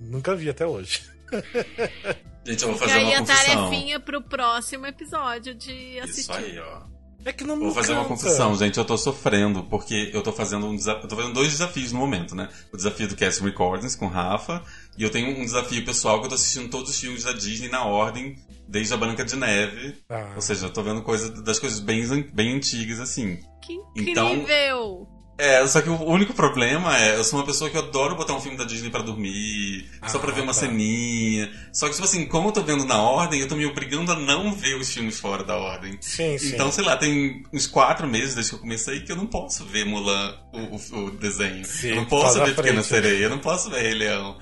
Nunca vi até hoje. Gente, eu vou fazer uma confissão. E aí a tarefinha pro próximo episódio de assistir. Isso aí, ó. É que não Vou fazer canta. uma confissão, gente. Eu tô sofrendo, porque eu tô fazendo um desafio. Eu tô fazendo dois desafios no momento, né? O desafio do Cast Recordings com Rafa. E eu tenho um desafio pessoal que eu tô assistindo todos os filmes da Disney na ordem, desde a Branca de Neve. Ah. Ou seja, eu tô vendo coisa, das coisas bem, bem antigas, assim. Que então, incrível! Então, é, só que o único problema é, eu sou uma pessoa que adoro botar um filme da Disney para dormir, ah, só pra ver uma tá. ceninha. Só que, tipo assim, como eu tô vendo na ordem, eu tô me obrigando a não ver os filmes fora da ordem. Sim, sim. Então, sei lá, tem uns quatro meses desde que eu comecei que eu não posso ver Mulan, o, o, o desenho. Sim, eu não posso ver Pequena frente, Sereia, eu não posso ver Rei Leão.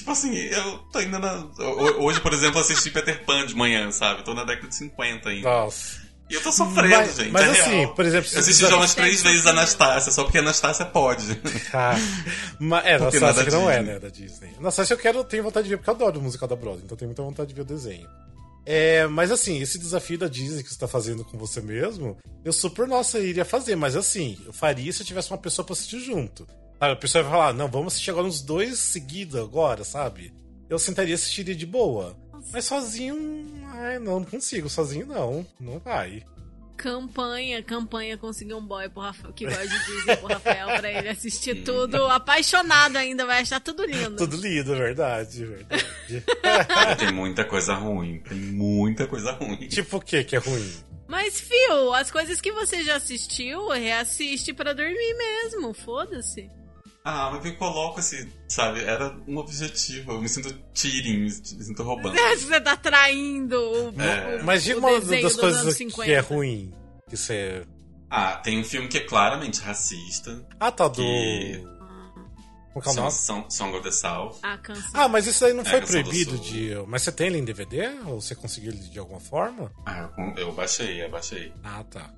Tipo assim, eu tô ainda na. Hoje, por exemplo, assisti Peter Pan de manhã, sabe? Tô na década de 50 ainda. Nossa. E eu tô sofrendo, mas, gente. Mas é assim, real. por exemplo... Eu assisti já umas três vezes a Anastácia, só porque a Anastácia pode. Ah, mas, é, Anastácia que não é, né, da Disney. Anastácia eu quero, tenho vontade de ver, porque eu adoro o musical da Broadway, então tenho muita vontade de ver o desenho. É, mas assim, esse desafio da Disney que você tá fazendo com você mesmo, eu super, nossa, iria fazer, mas assim, eu faria se eu tivesse uma pessoa pra assistir junto. Sabe, a pessoa vai falar, não, vamos assistir agora uns dois seguidos agora, sabe? Eu sentaria e assistiria de boa. Mas sozinho, ai, não consigo. Sozinho não, não vai. Campanha, campanha conseguir um boy pro Rafael, que gosta de Disney pro Rafael pra ele assistir tudo. Apaixonado ainda, vai achar tudo lindo. Tudo lindo, verdade, verdade. tem muita coisa ruim, tem muita coisa ruim. tipo o que que é ruim? Mas, Fio, as coisas que você já assistiu, reassiste pra dormir mesmo, foda-se. Ah, mas eu coloco esse, sabe, era um objetivo. Eu me sinto cheating, me sinto roubando. Você tá traindo o, É. o, Mas diga uma das coisas que 50. é ruim. Que você. Ah, tem um filme que é claramente racista. Ah, tá do. Que- Como que é o Song, nome? Song, Song of the South. A canção. Ah, mas isso aí não É, foi proibido de. Mas você tem ele em DVD? Ou você conseguiu ele de alguma forma? Ah, eu, eu baixei, eu baixei. Ah, tá.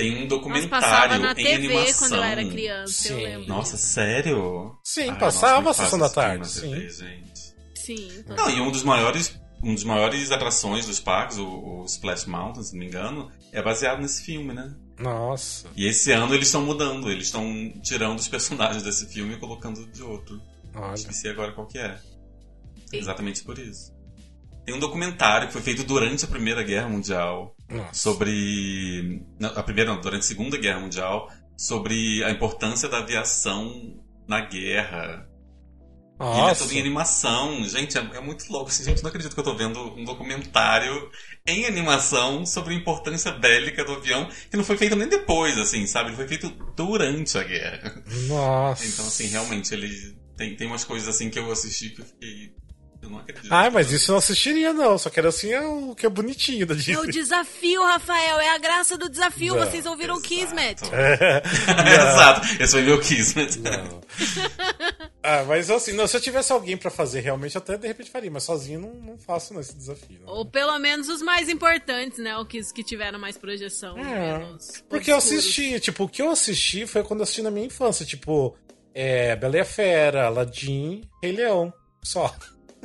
Tem um documentário passava na em TV animação. quando eu era criança, eu Sim. lembro. Nossa, sério? Sim, Ai, passava nossa, a sessão da tarde, sim. TV, gente. Sim. Não, e um dos maiores, um dos maiores atrações dos parques, o, o Splash Mountain, se não me engano, é baseado nesse filme, né? Nossa. E esse ano eles estão mudando, eles estão tirando os personagens desse filme e colocando de outro. Olha. Esqueci agora qual que é. Sim. Exatamente por isso. Tem um documentário que foi feito durante a Primeira Guerra Mundial Nossa. sobre. A primeira, não, durante a Segunda Guerra Mundial, sobre a importância da aviação na guerra. E ele é Nossa. todo em animação. Gente, é, é muito louco. Assim, gente, não acredito que eu tô vendo um documentário em animação sobre a importância bélica do avião, que não foi feito nem depois, assim, sabe? Ele foi feito durante a guerra. Nossa. Então, assim, realmente, ele tem, tem umas coisas assim que eu assisti que eu fiquei. Eu não acredito. Ai, mas isso eu não assistiria, não. Só quero assim é o que é bonitinho da É o Disney. desafio, Rafael. É a graça do desafio. Não, Vocês ouviram o Exato. Kismet. Exato. Esse foi meu Kismet. Não. Ah, mas assim, não, se eu tivesse alguém pra fazer realmente, até de repente faria, mas sozinho não, não faço nesse desafio. não. Ou pelo menos os mais importantes, né? O que, os que tiveram mais projeção. É, menos Porque eu assisti, tipo, o que eu assisti foi quando eu assisti na minha infância, tipo, é, Bela e a Fera, Aladdin, Rei Leão, só.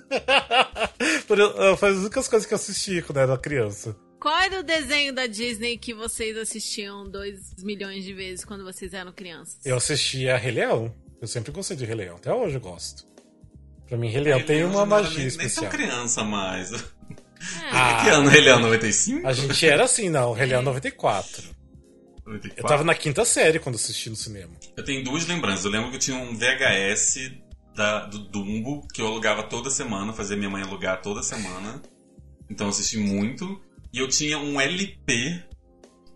Foi as únicas coisas que eu assisti quando eu era criança. Qual era o desenho da Disney que vocês assistiam 2 milhões de vezes quando vocês eram crianças? Eu assistia Rei Leão. Eu sempre gostei de Rei Leão, até hoje eu gosto. Pra mim, Rei Leão tem uma não magia nem, nem especial. tão criança mais. É. Ah. Que ano é? 95? A gente era assim, não, Rei Leão 94. 94? Eu tava na quinta série quando assisti no cinema. Eu tenho duas lembranças. Eu lembro que eu tinha um VHS da, do Dumbo que eu alugava toda semana, fazia minha mãe alugar toda semana. Então eu assisti muito. E eu tinha um LP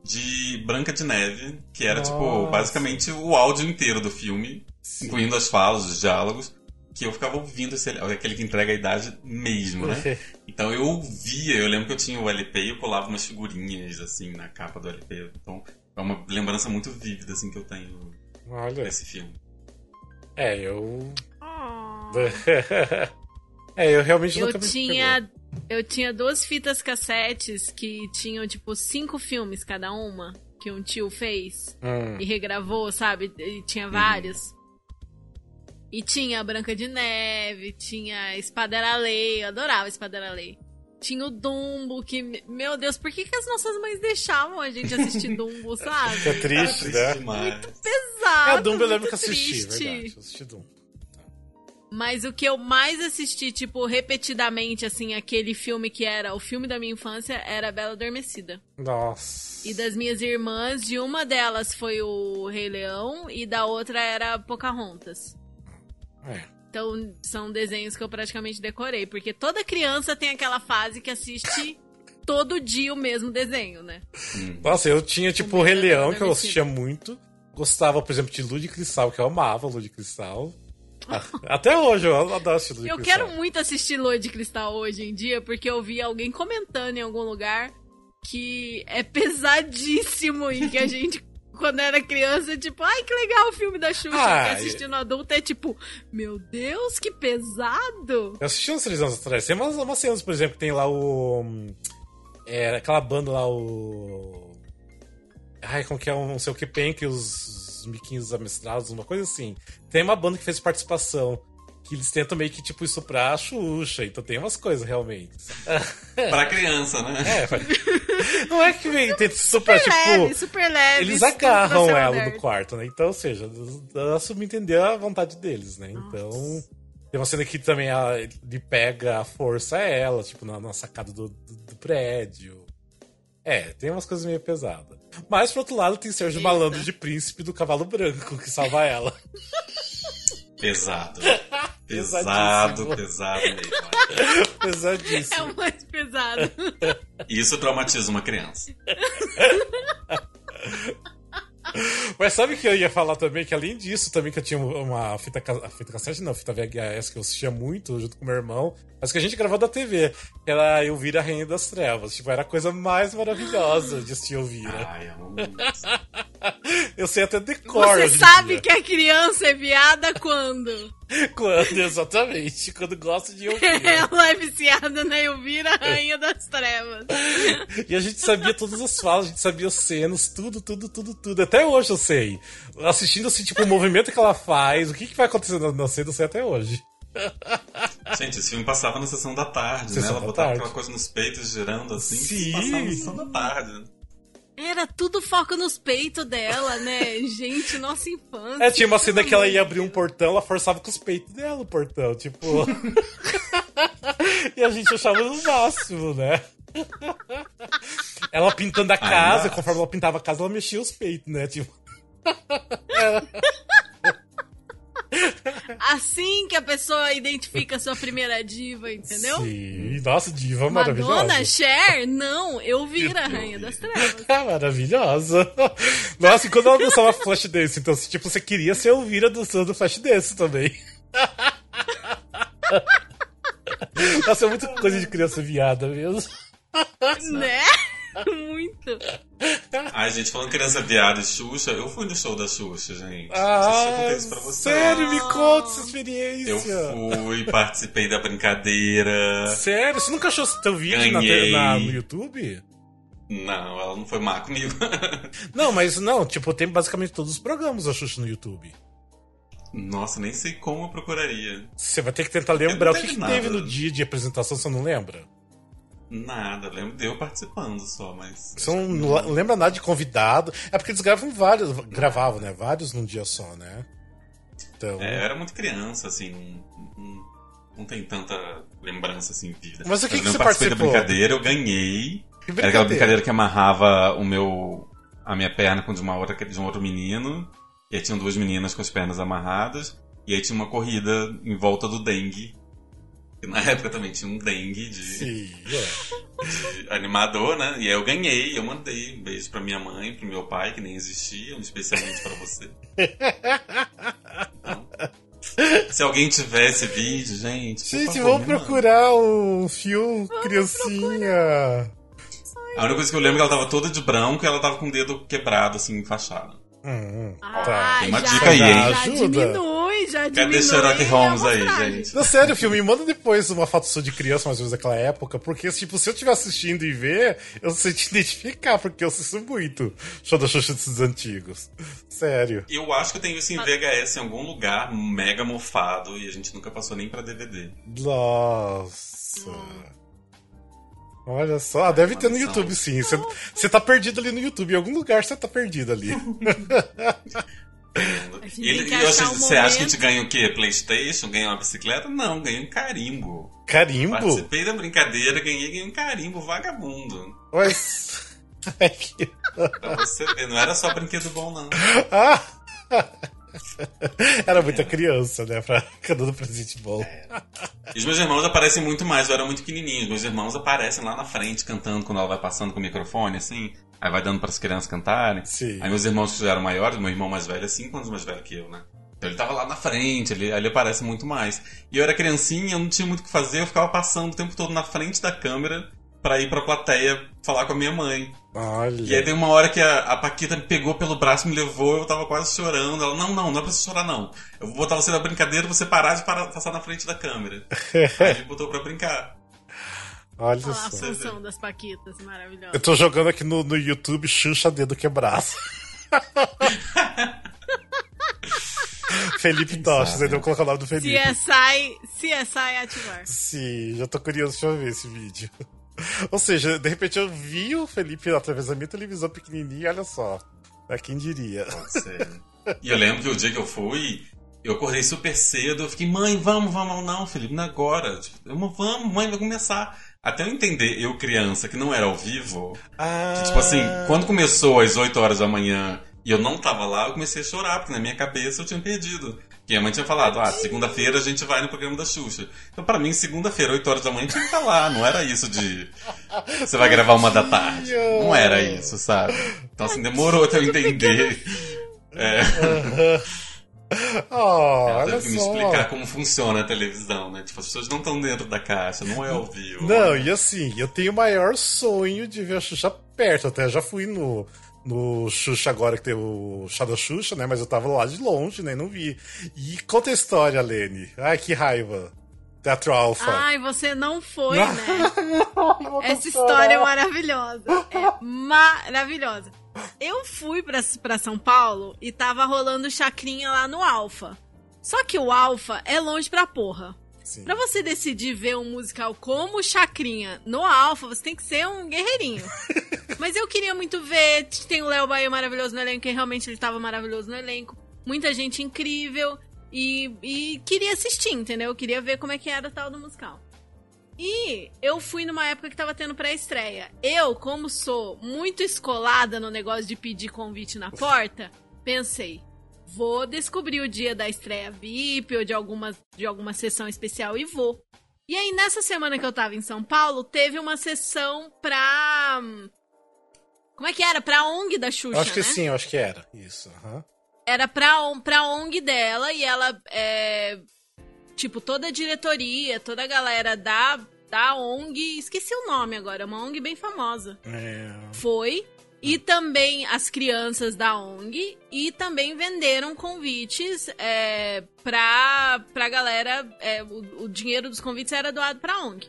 de Branca de Neve, que era tipo Nossa. basicamente o áudio inteiro do filme, incluindo as falas, os diálogos, que eu ficava ouvindo esse, aquele que entrega a idade mesmo, né? Então eu ouvia, eu lembro que eu tinha o LP e eu colava umas figurinhas assim na capa do LP. Então é uma lembrança muito vívida assim que eu tenho Olha. desse filme. É, eu. É, eu realmente Eu nunca tinha, eu tinha duas fitas cassetes que tinham, tipo, cinco filmes cada uma, que um tio fez Hum. e regravou, sabe? E tinha vários. E tinha a Branca de Neve, tinha Espada era Lei, eu adorava Espada era Lei. Tinha o Dumbo, que, meu Deus, por que, que as nossas mães deixavam a gente assistir Dumbo, sabe? É triste, né? demais. Pesado, É, a Dumbo eu lembro muito que assisti, triste. verdade. Eu assisti Dumbo. Mas o que eu mais assisti, tipo, repetidamente, assim, aquele filme que era o filme da minha infância, era Bela Adormecida. Nossa. E das minhas irmãs, de uma delas foi o Rei Leão e da outra era Pocahontas. É. Então, são desenhos que eu praticamente decorei, porque toda criança tem aquela fase que assiste todo dia o mesmo desenho, né? Nossa, eu tinha tipo o Rei Leão, que eu assistia muito. Gostava, por exemplo, de Lua de Cristal, que eu amava Lua de Cristal. Até hoje eu adoro assistir Lua de Eu Cristal. quero muito assistir Lua de Cristal hoje em dia, porque eu vi alguém comentando em algum lugar que é pesadíssimo e que a gente, quando era criança, tipo, ai que legal o filme da Xuxa, Ah, que assistindo adulto é tipo, meu Deus, que pesado! Eu assisti uns três anos atrás. Tem umas, umas cenas, por exemplo, que tem lá o. É, aquela banda lá, o. Ai, como que é um não sei o que pen, que os, os miquinhos amestrados, uma coisa assim. Tem uma banda que fez participação. Que eles tentam meio que, tipo, estuprar a Xuxa. Então tem umas coisas, realmente. Pra criança, né? É, mas- não é que vem, tenta estuprar, Super tipo. leve, super leve. Eles agarram ela nerd. no quarto, né? Então, ou seja, dá a subentender a vontade deles, né? Então. Tem uma cena que também ela, ele pega a força é ela, tipo, na, na sacada do, do, do, prédio. É, tem umas coisas meio pesadas. Mas, por outro lado, tem Sérgio Eita. Malandro de príncipe do cavalo branco, que salva ela. Pesado. Pesado, pesado mesmo. Pesadíssimo. É o mais pesado. Isso traumatiza uma criança. Mas sabe que eu ia falar também? Que além disso, também que eu tinha uma fita, fita cassete, não, fita VHS que eu assistia muito junto com meu irmão, mas que a gente gravou da TV, que era Elvira Rainha das Trevas. Tipo, era a coisa mais maravilhosa de assistir Elvira. Ai, amo Eu sei até decor. Você sabe que a criança é viada quando? Quando, exatamente. Quando gosta de ouvir. Ela é viciada na Elvira, Rainha das Trevas. E a gente sabia todas as falas, a gente sabia as cenas, tudo, tudo, tudo, tudo. Até hoje eu sei. Assistindo assim, tipo, o movimento que ela faz, o que, que vai acontecer na cena, eu sei até hoje. Gente, esse filme passava na sessão da tarde, sessão né? Ela botava tarde. aquela coisa nos peitos girando assim. Sim. Passava na sessão da tarde. Era tudo foco nos peitos dela, né? Gente, nossa infância. É, tinha uma cena que ela ia abrir um portão, ela forçava com os peitos dela o portão, tipo. e a gente achava no máximo, né? ela pintando a casa, Ai, conforme ela pintava a casa, ela mexia os peitos, né? Tipo. Assim que a pessoa identifica a sua primeira diva, entendeu? Sim, nossa, diva maravilhosa. Madonna, Cher? Não, eu vira a Rainha das Trevas. Maravilhosa. Nossa, e quando ela dançava Flash Dance, então, tipo, você queria ser Elvira dançando Flash Dance também. Nossa, é muita coisa de criança viada mesmo. Né? Muito. Ai, gente, falando criança viada e Xuxa, eu fui no show da Xuxa, gente. Ah, isso pra você. Sério, me conta essa experiência. Eu fui, participei da brincadeira. Sério? Você nunca achou teu vídeo na, na, no YouTube? Não, ela não foi má comigo. não, mas não, tipo, tem basicamente todos os programas da Xuxa no YouTube. Nossa, nem sei como eu procuraria. Você vai ter que tentar lembrar o que, que teve no dia de apresentação, você não lembra? Nada, lembro de eu participando só, mas. Você não, não lembra nada de convidado? É porque eles gravam vários, gravavam, né? Vários num dia só, né? Então... É, eu era muito criança, assim, não, não, tem tanta lembrança assim vida. Mas o que, eu que você participou? da brincadeira, eu ganhei. Era aquela brincadeira que amarrava o meu. a minha perna com de uma outra de um outro menino. E aí tinham duas meninas com as pernas amarradas. E aí tinha uma corrida em volta do dengue na época também tinha um dengue de, Sim, é. de animador, né? E aí eu ganhei, eu mandei um beijo pra minha mãe, pro meu pai, que nem existia, especialmente para você. Então, se alguém tiver esse vídeo, gente. Gente, vamos procurar o um fio criancinha. A única coisa que eu lembro é que ela tava toda de branco e ela tava com o dedo quebrado, assim, enfaixado. Hum, ah, tá. Tem uma já, dica aí, hein? Já diminui, já diminui. Cadê Sherlock Holmes aí, gente? Não, sério, filme, manda depois uma foto sua de criança, mais ou menos daquela época, porque, tipo, se eu estiver assistindo e ver, eu sei te identificar, porque eu assisto muito show da Xuxa desses antigos. Sério. Eu acho que eu tenho isso em VHS em algum lugar, mega mofado, e a gente nunca passou nem pra DVD. Nossa. Hum. Olha só, ah, deve ter no YouTube sim. Você tá perdido ali no YouTube, em algum lugar você tá perdido ali. Ele, eu acho, um você acha que a gente ganha o quê? Playstation? Ganha uma bicicleta? Não, ganha um carimbo. Carimbo? Participei da brincadeira, ganhei, ganhei um carimbo, vagabundo. Mas... pra você ver, não era só brinquedo bom, não. Ah! Era muita criança, né? Pra dando presente bom. É. E os meus irmãos aparecem muito mais, eu era muito pequenininho. Os meus irmãos aparecem lá na frente cantando quando ela vai passando com o microfone, assim. Aí vai dando para as crianças cantarem. Sim. Aí meus irmãos que já eram maiores, meu irmão mais velho é 5 anos mais velho que eu, né? Então ele tava lá na frente, ele, ele aparece muito mais. E eu era criancinha, eu não tinha muito o que fazer, eu ficava passando o tempo todo na frente da câmera para ir pra plateia falar com a minha mãe. Olha. E aí tem uma hora que a, a Paquita me pegou pelo braço, me levou, eu tava quase chorando. Ela, não, não, não é pra você chorar, não. Eu vou botar você na brincadeira você parar de parar, passar na frente da câmera. aí ele botou pra brincar. Olha Olha só. a função das Paquitas, maravilhosa. Eu tô jogando aqui no, no YouTube Xuxa Dedo Quebrado. Felipe Tocha, você deve colocar o nome do Felipe. CSI, CSI ativar. Sim, já tô curioso pra ver esse vídeo. Ou seja, de repente eu vi o Felipe através da minha televisão pequenininha, olha só. É quem diria. Pode ser. E eu lembro que o dia que eu fui, eu acordei super cedo, eu fiquei, mãe, vamos, vamos, não, Felipe, não é agora. Tipo, vamos, mãe, vai começar. Até eu entender, eu criança, que não era ao vivo, Ah. que, tipo assim, quando começou às 8 horas da manhã e eu não tava lá, eu comecei a chorar, porque na minha cabeça eu tinha perdido. E a mãe tinha falado, ah, segunda-feira a gente vai no programa da Xuxa. Então, pra mim, segunda-feira, 8 horas da manhã, tinha que estar lá. Não era isso de. Você vai gravar uma da tarde. Não era isso, sabe? Então, assim, demorou até eu entender. É. Oh, Ela teve que me só. explicar como funciona a televisão, né? Tipo, as pessoas não estão dentro da caixa, não é ao vivo. Não, e assim, eu tenho o maior sonho de ver a Xuxa perto. Até já fui no, no Xuxa agora, que tem o chá da Xuxa, né? Mas eu tava lá de longe, né? Não vi. E conta a história, Lene. Ai, que raiva. Teatro Alfa. Ai, você não foi, né? Essa história é maravilhosa. É maravilhosa. Eu fui pra, pra São Paulo e tava rolando chacrinha lá no Alfa. Só que o Alfa é longe pra porra. Sim. Pra você decidir ver um musical como Chacrinha no Alfa, você tem que ser um guerreirinho. Mas eu queria muito ver. Tem o Léo Bahia maravilhoso no elenco, que realmente ele tava maravilhoso no elenco. Muita gente incrível. E, e queria assistir, entendeu? Eu queria ver como é que era o tal do musical. E eu fui numa época que tava tendo pré-estreia. Eu, como sou muito escolada no negócio de pedir convite na porta, pensei, vou descobrir o dia da estreia VIP ou de alguma, de alguma sessão especial e vou. E aí, nessa semana que eu tava em São Paulo, teve uma sessão pra. Como é que era? Pra ONG da Xuxa, Eu acho que né? sim, eu acho que era. Isso. aham. era pra, pra ONG dela e ela é. Tipo, toda a diretoria, toda a galera da, da ONG. Esqueci o nome agora, é uma ONG bem famosa. É... Foi. E também as crianças da ONG. E também venderam convites é, pra, pra galera. é, o, o dinheiro dos convites era doado pra ONG.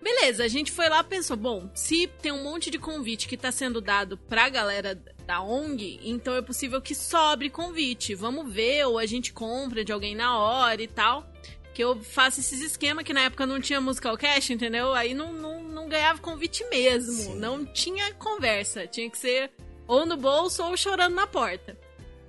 Beleza, a gente foi lá e pensou, bom, se tem um monte de convite que tá sendo dado pra galera da ONG, então é possível que sobre convite. Vamos ver, ou a gente compra de alguém na hora e tal. Que eu faço esses esquemas que na época não tinha musical cash, entendeu? Aí não, não, não ganhava convite mesmo. Sim. Não tinha conversa. Tinha que ser ou no bolso ou chorando na porta.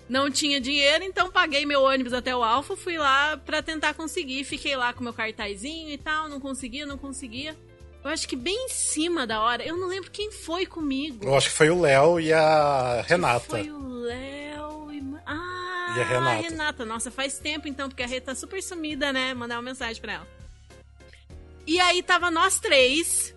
Não tinha dinheiro, então paguei meu ônibus até o Alfa, fui lá pra tentar conseguir. Fiquei lá com meu cartazinho e tal, não conseguia, não conseguia. Eu acho que bem em cima da hora, eu não lembro quem foi comigo. Eu acho que foi o Léo e a Renata. Foi o Léo e. Ah, E a Renata. Nossa, faz tempo então, porque a Rê tá super sumida, né? Mandar uma mensagem pra ela. E aí tava nós três.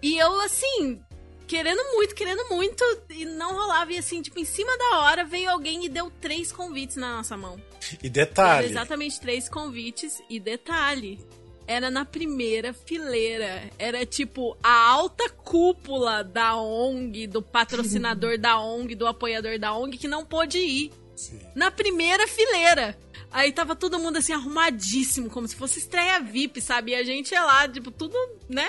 E eu, assim, querendo muito, querendo muito. E não rolava. E assim, tipo, em cima da hora veio alguém e deu três convites na nossa mão. E Deu detalhe, exatamente três convites. E detalhe. Era na primeira fileira. Era tipo a alta cúpula da ONG, do patrocinador da ONG, do apoiador da ONG, que não pôde ir. Sim. Na primeira fileira. Aí tava todo mundo assim, arrumadíssimo, como se fosse estreia VIP, sabe? E a gente ia lá, tipo, tudo, né?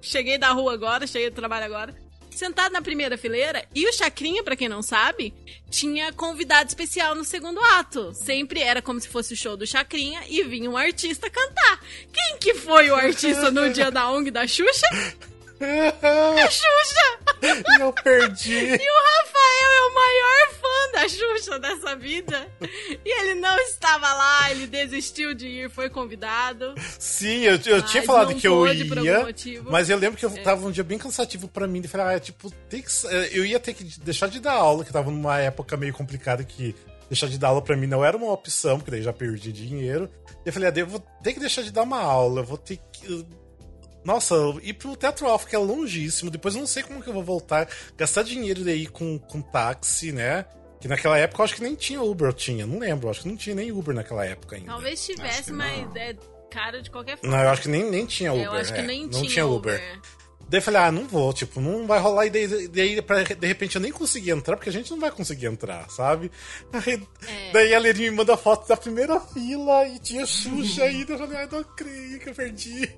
Cheguei da rua agora, cheguei do trabalho agora. Sentado na primeira fileira. E o Chacrinha, pra quem não sabe, tinha convidado especial no segundo ato. Sempre era como se fosse o show do Chacrinha e vinha um artista cantar. Quem que foi o artista no dia da ONG da Xuxa? A Xuxa! eu perdi. E o Rafael é o maior fã da Xuxa dessa vida. E ele não estava lá, ele desistiu de ir, foi convidado. Sim, eu, eu tinha Mas falado que eu ia, mas eu lembro que eu tava um dia bem cansativo pra mim. E falei, ah, tipo, tem que, eu ia ter que deixar de dar aula, que tava numa época meio complicada que deixar de dar aula pra mim não era uma opção, porque daí já perdi dinheiro. E eu falei, ah, eu vou ter que deixar de dar uma aula, eu vou ter que. Nossa, ir pro Teatro Alfa, que é longíssimo, depois eu não sei como que eu vou voltar, gastar dinheiro daí com, com táxi, né? Que naquela época eu acho que nem tinha Uber, eu tinha, não lembro, acho que não tinha nem Uber naquela época ainda. Talvez tivesse, mas é caro de qualquer forma. Não, eu acho que nem, nem tinha Uber. eu acho que é, nem não tinha, Uber. Daí eu falei, ah, não vou, tipo, não vai rolar. E daí, daí pra, de repente eu nem consegui entrar, porque a gente não vai conseguir entrar, sabe? Aí, É. Daí a Lerinha me manda foto da primeira fila e tinha Xuxa ainda. Eu falei, ai, não creio que eu perdi.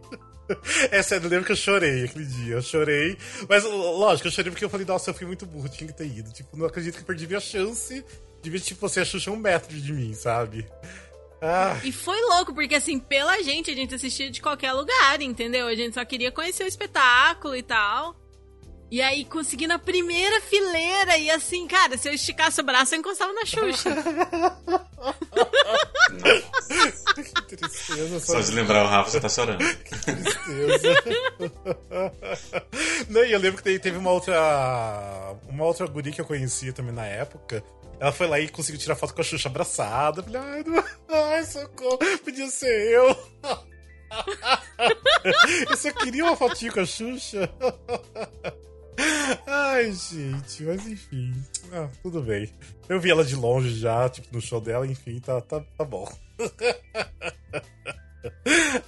É sério, eu lembro que eu chorei aquele dia. Eu chorei. Mas, lógico, eu chorei porque eu falei, nossa, eu fui muito burro, tinha que ter ido. Tipo, não acredito que eu perdi minha chance de ver, tipo, você a Xuxa um metro de mim, sabe? Ah, E foi louco, porque assim, pela gente, a gente assistia de qualquer lugar, entendeu? A gente só queria conhecer o espetáculo e tal. E aí consegui na primeira fileira e assim, cara, se eu esticasse o braço, eu encostava na Xuxa. que tristeza. Só de lembrar o Rafa já tá chorando. Que tristeza. Não, e eu lembro que teve uma outra. Uma outra guria que eu conhecia também na época. Ela foi lá e conseguiu tirar foto com a Xuxa abraçada. Eu falei, ai, não... ai socorro, podia ser eu. eu só queria uma fotinha com a Xuxa. Ai, gente, mas enfim. Ah, tudo bem. Eu vi ela de longe já, tipo, no show dela, enfim, tá, tá, tá bom.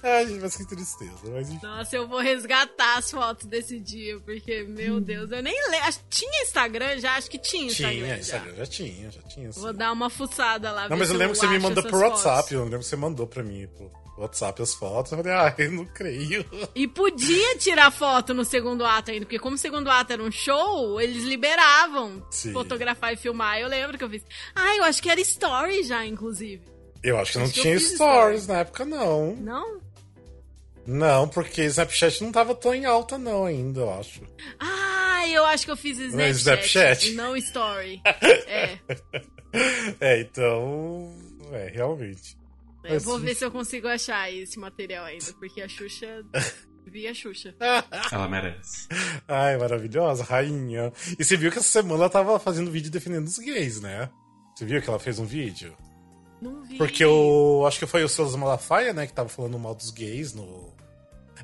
Ai, gente, mas que tristeza. Mas enfim. Nossa, eu vou resgatar as fotos desse dia, porque, meu hum. Deus, eu nem lembro. Tinha Instagram já? Acho que tinha Instagram. Tinha, já. Instagram já tinha, já tinha. Vou dar uma fuçada lá. Não, mas eu lembro que você me mandou por WhatsApp. Eu lembro que você mandou pra mim. Pô. WhatsApp as fotos. Eu falei, ah, eu não creio. E podia tirar foto no segundo ato ainda, porque como o segundo ato era um show, eles liberavam Sim. fotografar e filmar. Eu lembro que eu fiz. Ah, eu acho que era story já, inclusive. Eu acho que acho não que tinha stories story. na época, não. Não? Não, porque Snapchat não tava tão em alta, não, ainda, eu acho. Ah, eu acho que eu fiz Snapchat. Snapchat? Não Story. é. É, então. É, realmente. Eu vou ver se eu consigo achar esse material ainda, porque a Xuxa. Vi a Xuxa. Ela merece. Ai, maravilhosa, rainha. E você viu que essa semana ela tava fazendo vídeo defendendo os gays, né? Você viu que ela fez um vídeo? Não vi. Porque o. Acho que foi o Silas Malafaia, né, que tava falando mal dos gays no.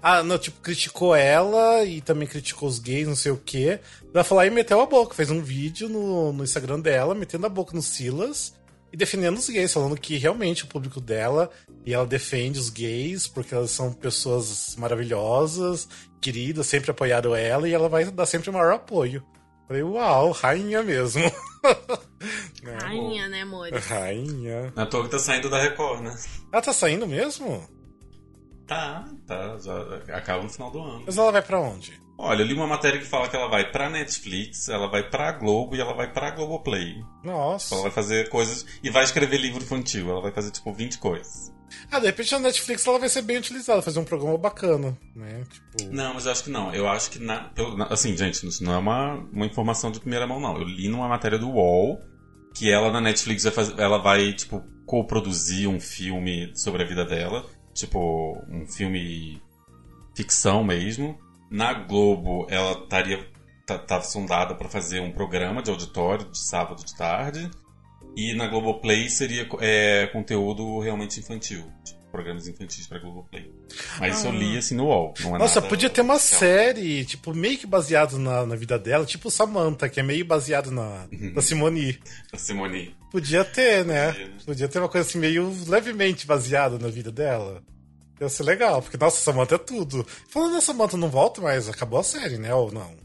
Ah, não, tipo, criticou ela e também criticou os gays, não sei o quê. Ela falou e meteu a boca, fez um vídeo no, no Instagram dela, metendo a boca no Silas e defendendo os gays, falando que realmente o público dela e ela defende os gays porque elas são pessoas maravilhosas, queridas, sempre apoiaram ela e ela vai dar sempre o maior apoio. Falei, uau, rainha mesmo. rainha, né, amor? Rainha. Na toa que tá saindo da Record, né? Ela tá saindo mesmo? Tá, tá. Já acaba no final do ano. Mas ela vai para onde? Olha, eu li uma matéria que fala que ela vai pra Netflix, ela vai pra Globo e ela vai pra Globoplay. Nossa. Ela vai fazer coisas. E vai escrever livro infantil. Ela vai fazer, tipo, 20 coisas. Ah, de repente a Netflix ela vai ser bem utilizada, fazer um programa bacana, né? Tipo... Não, mas eu acho que não. Eu acho que. Na, assim, gente, isso não é uma, uma informação de primeira mão, não. Eu li numa matéria do UOL que ela na Netflix vai fazer, ela vai, tipo, co-produzir um filme sobre a vida dela. Tipo, um filme ficção mesmo. Na Globo, ela estaria tá, tá sondada para fazer um programa de auditório de sábado de tarde. E na Globoplay seria é, conteúdo realmente infantil. Tipo, programas infantis pra Globoplay. Mas ah. isso eu li assim no UOL. Não é Nossa, nada podia ter uma oficial. série, tipo, meio que baseado na, na vida dela, tipo Samantha, que é meio baseado na, na Simone. Na Simone. Podia ter, né? Podia, né? Podia ter uma coisa assim meio levemente baseada na vida dela. Ia ser legal, porque, nossa, Samantha é tudo. Falando da Samantha, não volta, mas acabou a série, né? Ou não?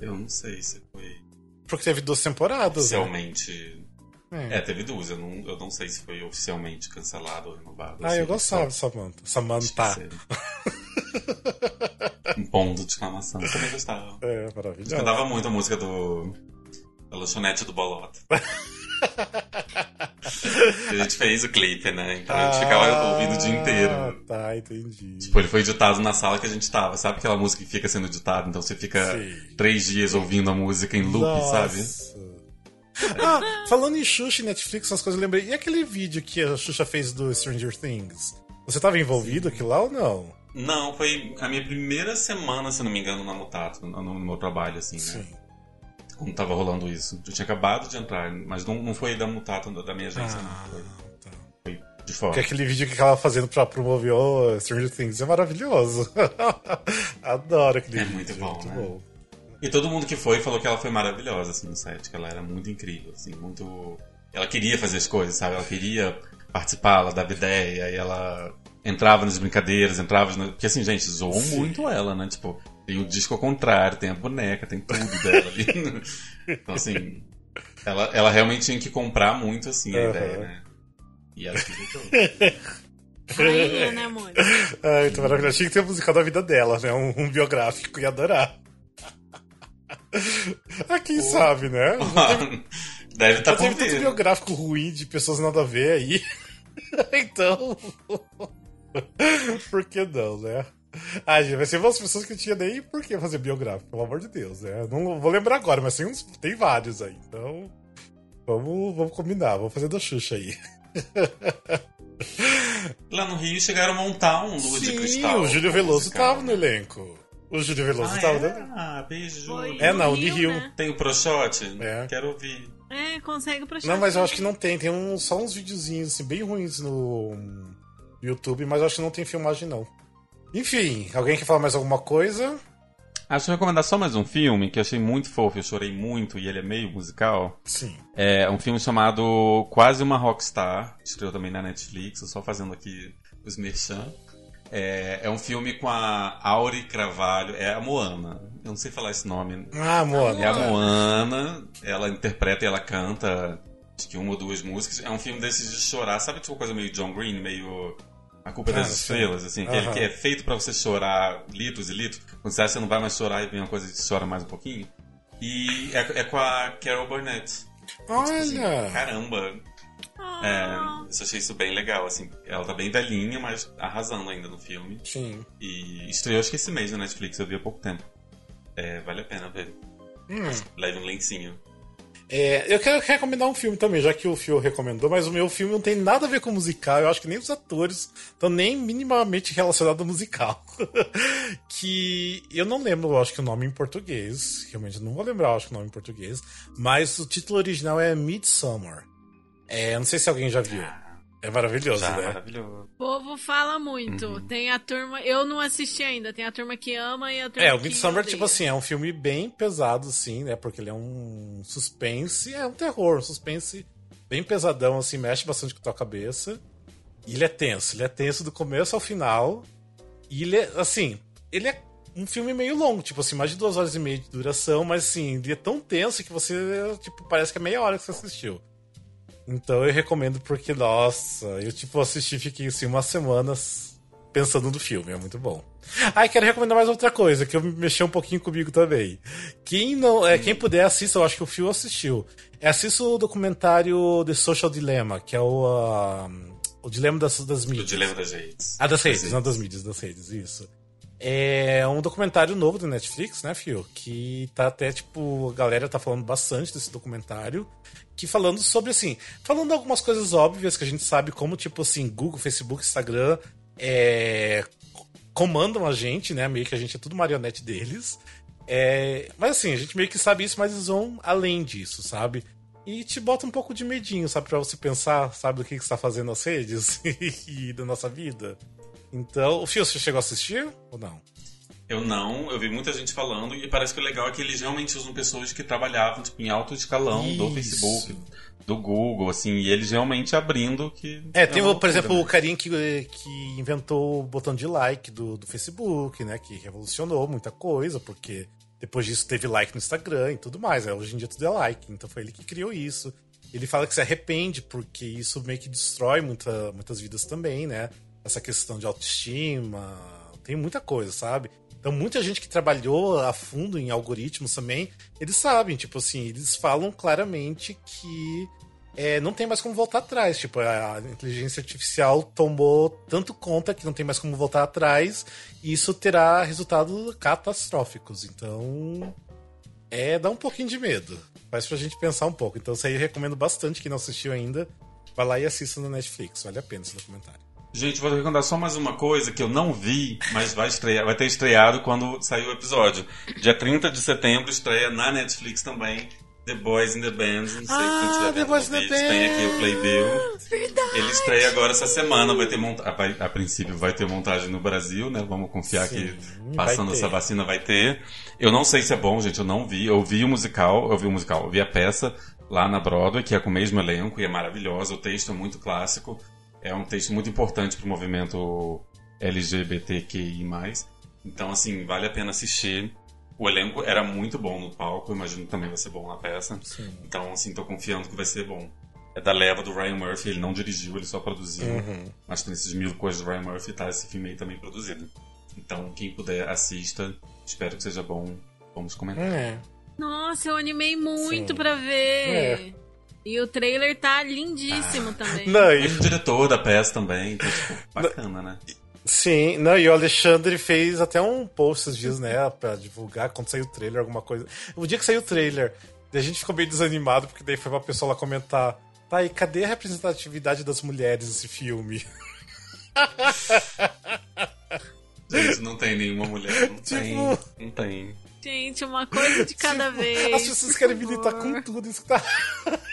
Eu não sei se foi. Porque teve duas temporadas. Né? Oficialmente. Né? É. é. teve duas. Eu não, eu não sei se foi oficialmente cancelado ou renovado. Ah, eu gostava de Samantha. Samantha. um ponto de exclamação. Eu também gostava. É, maravilhoso. Eu cantava muito a música do. Da lanchonete do Bolota. a gente fez o clipe, né? Então a gente ficava ah, ouvindo o dia inteiro. Tá, entendi. Tipo, ele foi editado na sala que a gente tava. Sabe aquela música que fica sendo editada? Então você fica Sim. três dias ouvindo a música em loop, Nossa. sabe? Ah, falando em Xuxa e Netflix, essas coisas eu lembrei. E aquele vídeo que a Xuxa fez do Stranger Things? Você tava envolvido aqui lá ou não? Não, foi a minha primeira semana, se não me engano, na Mutato, no, no meu trabalho, assim, né? Sim quando tava rolando isso. Eu tinha acabado de entrar, mas não, não foi da Mutata da minha agência, ah, não. Foi, tá. foi de fora. Porque aquele vídeo que ela fazendo pra promover o Stranger Things é maravilhoso. Adoro aquele é vídeo. Muito bom, muito né? bom. E todo mundo que foi falou que ela foi maravilhosa, assim, no set, que ela era muito incrível, assim, muito... Ela queria fazer as coisas, sabe? Ela queria participar, ela dava ideia, e ela entrava nas brincadeiras, entrava... No... Porque, assim, gente, zoou Sim. muito ela, né? Tipo, tem o disco ao contrário, tem a boneca, tem tudo dela ali. então, assim, ela, ela realmente tinha que comprar muito, assim, a uhum. ideia, né? E ela. Rainha, né, amor? Ai, tô maravilhoso. Tinha que ter a musical da vida dela, né? Um, um biográfico, ia adorar. ah, quem sabe, né? Deve estar tá por Teve tanto biográfico ruim de pessoas nada a ver aí. então... por que não, né? Ah, gente, vai ser umas pessoas que eu tinha nem por que fazer biográfico, pelo amor de Deus. Né? Não vou lembrar agora, mas tem, uns, tem vários aí. Então, vamos, vamos combinar, vamos fazer da Xuxa aí. Lá no Rio chegaram a montar um Lua Sim, de Cristal. o Júlio Veloso musical. tava no elenco. O Júlio Veloso Ah, tava é? elenco. Ah, beijo, Foi. É, não, de Rio. né? Tem o Proshot? É. Quero ouvir. É, consegue pro Não, mas eu acho que não tem. Tem um, só uns videozinhos assim, bem ruins no YouTube, mas eu acho que não tem filmagem, não. Enfim, alguém quer falar mais alguma coisa? Acho que eu recomendar só mais um filme que eu achei muito fofo, eu chorei muito e ele é meio musical. Sim. É um filme chamado Quase uma Rockstar, estreou também na Netflix, eu só fazendo aqui os merchan. É, é um filme com a Auri Cravalho, é a Moana, eu não sei falar esse nome. Ah, Moana. É a Moana, ela interpreta e ela canta, acho que uma ou duas músicas. É um filme desses de chorar, sabe tipo coisa meio John Green, meio A Culpa é das Ah, sim. Estrelas, assim, aquele Aham. que é feito pra você chorar litros e litros. Quando você acha que você não vai mais chorar e vem uma coisa que chora mais um pouquinho. E é, é com a Carol Burnett. Tipo assim, Olha! caramba, Ah, é, eu achei isso bem legal, assim. Ela tá bem velhinha, mas arrasando ainda no filme. Sim. E estreou acho que esse mês na Netflix, eu vi há pouco tempo. É, vale a pena ver. Hum. Leve um lencinho. É, eu quero recomendar um filme também, já que o Fio recomendou, mas o meu filme não tem nada a ver com musical. Eu acho que nem os atores estão nem minimamente relacionados ao musical. que eu não lembro, eu acho que o nome em português. Realmente não vou lembrar, eu acho que o nome em português. Mas o título original é Midsummer. É, não sei se alguém já viu. É maravilhoso, Já, né? maravilhoso. O povo fala muito. Uhum. Tem a turma. Eu não assisti ainda. Tem a turma que ama e a turma É, o Midsummer, odeia. tipo assim, é um filme bem pesado, assim, né? Porque ele é um suspense, é um terror, um suspense bem pesadão, assim, mexe bastante com a tua cabeça. E ele é tenso, ele é tenso do começo ao final. E ele é, assim, ele é um filme meio longo, tipo assim, mais de duas horas e meia de duração, mas assim, ele é tão tenso que você, tipo, parece que é meia hora que você assistiu. Então eu recomendo porque, nossa, eu tipo assisti fiquei assim umas semanas pensando no filme, é muito bom. Ah, e quero recomendar mais outra coisa, que eu mexeu um pouquinho comigo também. Quem não, é, quem puder assista, eu acho que o Phil assistiu. É, assista o documentário The Social Dilemma, que é o, ah, o dilema das, das O mídias. Dilema das Redes. Ah, das redes, Das não das mídias, das redes, isso. É um documentário novo do Netflix, né, Fio? Que tá até, tipo, a galera tá falando bastante desse documentário. Que falando sobre, assim, falando algumas coisas óbvias que a gente sabe, como, tipo, assim, Google, Facebook, Instagram, é, comandam a gente, né? Meio que a gente é tudo marionete deles. É, mas assim, a gente meio que sabe isso, mas eles vão além disso, sabe? E te bota um pouco de medinho, sabe? Pra você pensar, sabe, do que, que você tá fazendo nas redes e da nossa vida. Então, o Fio, você chegou a assistir ou não? Eu não, eu vi muita gente falando e parece que o legal é que eles realmente usam pessoas que trabalhavam tipo, em alto escalão do Isso. Facebook, do Google, assim, e eles realmente abrindo que. É, tem, o, por exemplo, o carinha que, que inventou o botão de like do, do Facebook, né? Que revolucionou muita coisa, porque depois disso teve like no Instagram e tudo mais. Né? Hoje em dia tudo é like, então foi ele que criou isso. Ele fala que se arrepende, porque isso meio que destrói muita, muitas vidas também, né? Essa questão de autoestima, tem muita coisa, sabe? Então, muita gente que trabalhou a fundo em algoritmos também, eles sabem, tipo assim, eles falam claramente que é, não tem mais como voltar atrás. Tipo, a inteligência artificial tomou tanto conta que não tem mais como voltar atrás, e isso terá resultados catastróficos. Então, é, dá um pouquinho de medo. Faz pra gente pensar um pouco. Então, isso aí eu recomendo bastante. Quem não assistiu ainda, vai lá e assista no Netflix. Vale a pena esse documentário. Gente, vou recomendar só mais uma coisa que eu não vi, mas vai estrear, vai ter estreado quando sair o episódio. Dia 30 de setembro estreia na Netflix também. The Boys in the Band, não sei Ah, quem tiver The Boys in the vídeo, tem aqui o Playbill. Verdade. Ele estreia agora essa semana, vai ter monta vai- a princípio vai ter montagem no Brasil, né? Vamos confiar Sim, que passando essa vacina vai ter. Eu não sei se é bom, gente, eu não vi. Eu vi o musical, eu vi o musical, eu vi a peça lá na Broadway, que é com o mesmo elenco e é maravilhosa. O texto é muito clássico, é um texto muito importante pro movimento LGBTQI+. Então, assim, vale a pena assistir. O elenco era muito bom no palco, imagino que também vai ser bom na peça. Sim. Então, assim, tô confiando que vai ser bom. É da leva do Ryan Murphy, ele não dirigiu, ele só produziu. Uhum. Mas tem esses mil coisas do Ryan Murphy, tá esse filme aí também produzido. Então, quem puder, assista. Espero que seja bom. Vamos comentar. É. Nossa, eu animei muito Sim. pra ver. E o trailer tá lindíssimo também. Não, Ele e, é o diretor da peça também, então, tipo, bacana, né? Sim, não, e o Alexandre fez até um post esses dias, né, pra divulgar quando saiu o trailer, alguma coisa. O dia que saiu o trailer, a gente ficou meio desanimado, porque daí foi uma pessoa lá comentar: tá, e cadê a representatividade das mulheres nesse filme? Gente, não tem nenhuma mulher. Não tipo... tem. Não tem. Gente, uma coisa de cada tipo, vez. As pessoas querem militar com tudo, isso que tá.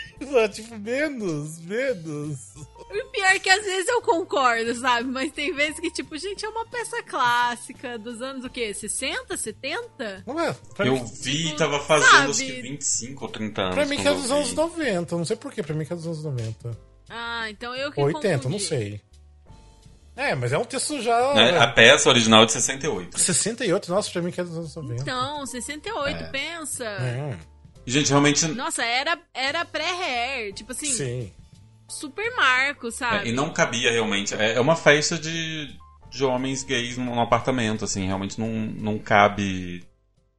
tipo, menos, menos. O pior é que às vezes eu concordo, sabe? Mas tem vezes que, tipo, gente, é uma peça clássica dos anos o quê? 60, 70? Não é? eu mim, vi, tipo, tava fazendo acho que 25 ou 30 anos. Pra mim que é dos anos 90, não sei porquê, pra mim que é dos anos 90. Ah, então eu que 80, confundi. não sei. É, mas é um texto já. É, a peça original é de 68. 68, nossa, pra mim que é dos anos 90. Então, 68, é. pensa. É. Gente, realmente. Nossa, era, era pré-hair. Tipo assim. Sim. Super marco, sabe? É, e não cabia realmente. É, é uma festa de, de homens gays num, num apartamento, assim. Realmente não, não cabe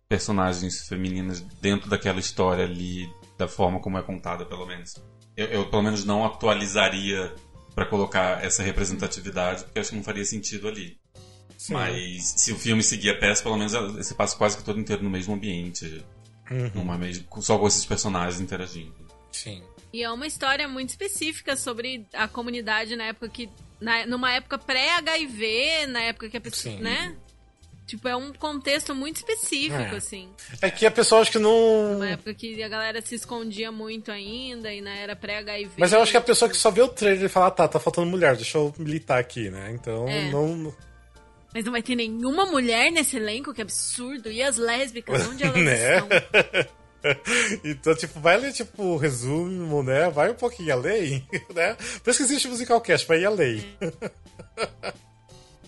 personagens femininas dentro daquela história ali, da forma como é contada, pelo menos. Eu, eu pelo menos, não atualizaria para colocar essa representatividade, porque acho que não faria sentido ali. Sim. Mas se o filme seguir a peça, pelo menos você passa quase que todo inteiro no mesmo ambiente. Uhum. Numa mesma, só com esses personagens interagindo. Sim. E é uma história muito específica sobre a comunidade na época que. Na, numa época pré-HIV, na época que a pessoa. Sim. né? Tipo, é um contexto muito específico, é. assim. É que a pessoa acho que não. Uma época que a galera se escondia muito ainda e na era pré-HIV. Mas eu acho que a pessoa que só vê o trailer e fala, ah, tá, tá faltando mulher, deixa eu militar aqui, né? Então é. não. Mas não vai ter nenhuma mulher nesse elenco, que absurdo. E as lésbicas, onde elas né? estão? então, tipo, vai ler, tipo, o resumo, né? Vai um pouquinho além, né? Por isso que existe musical cast, pra ir além.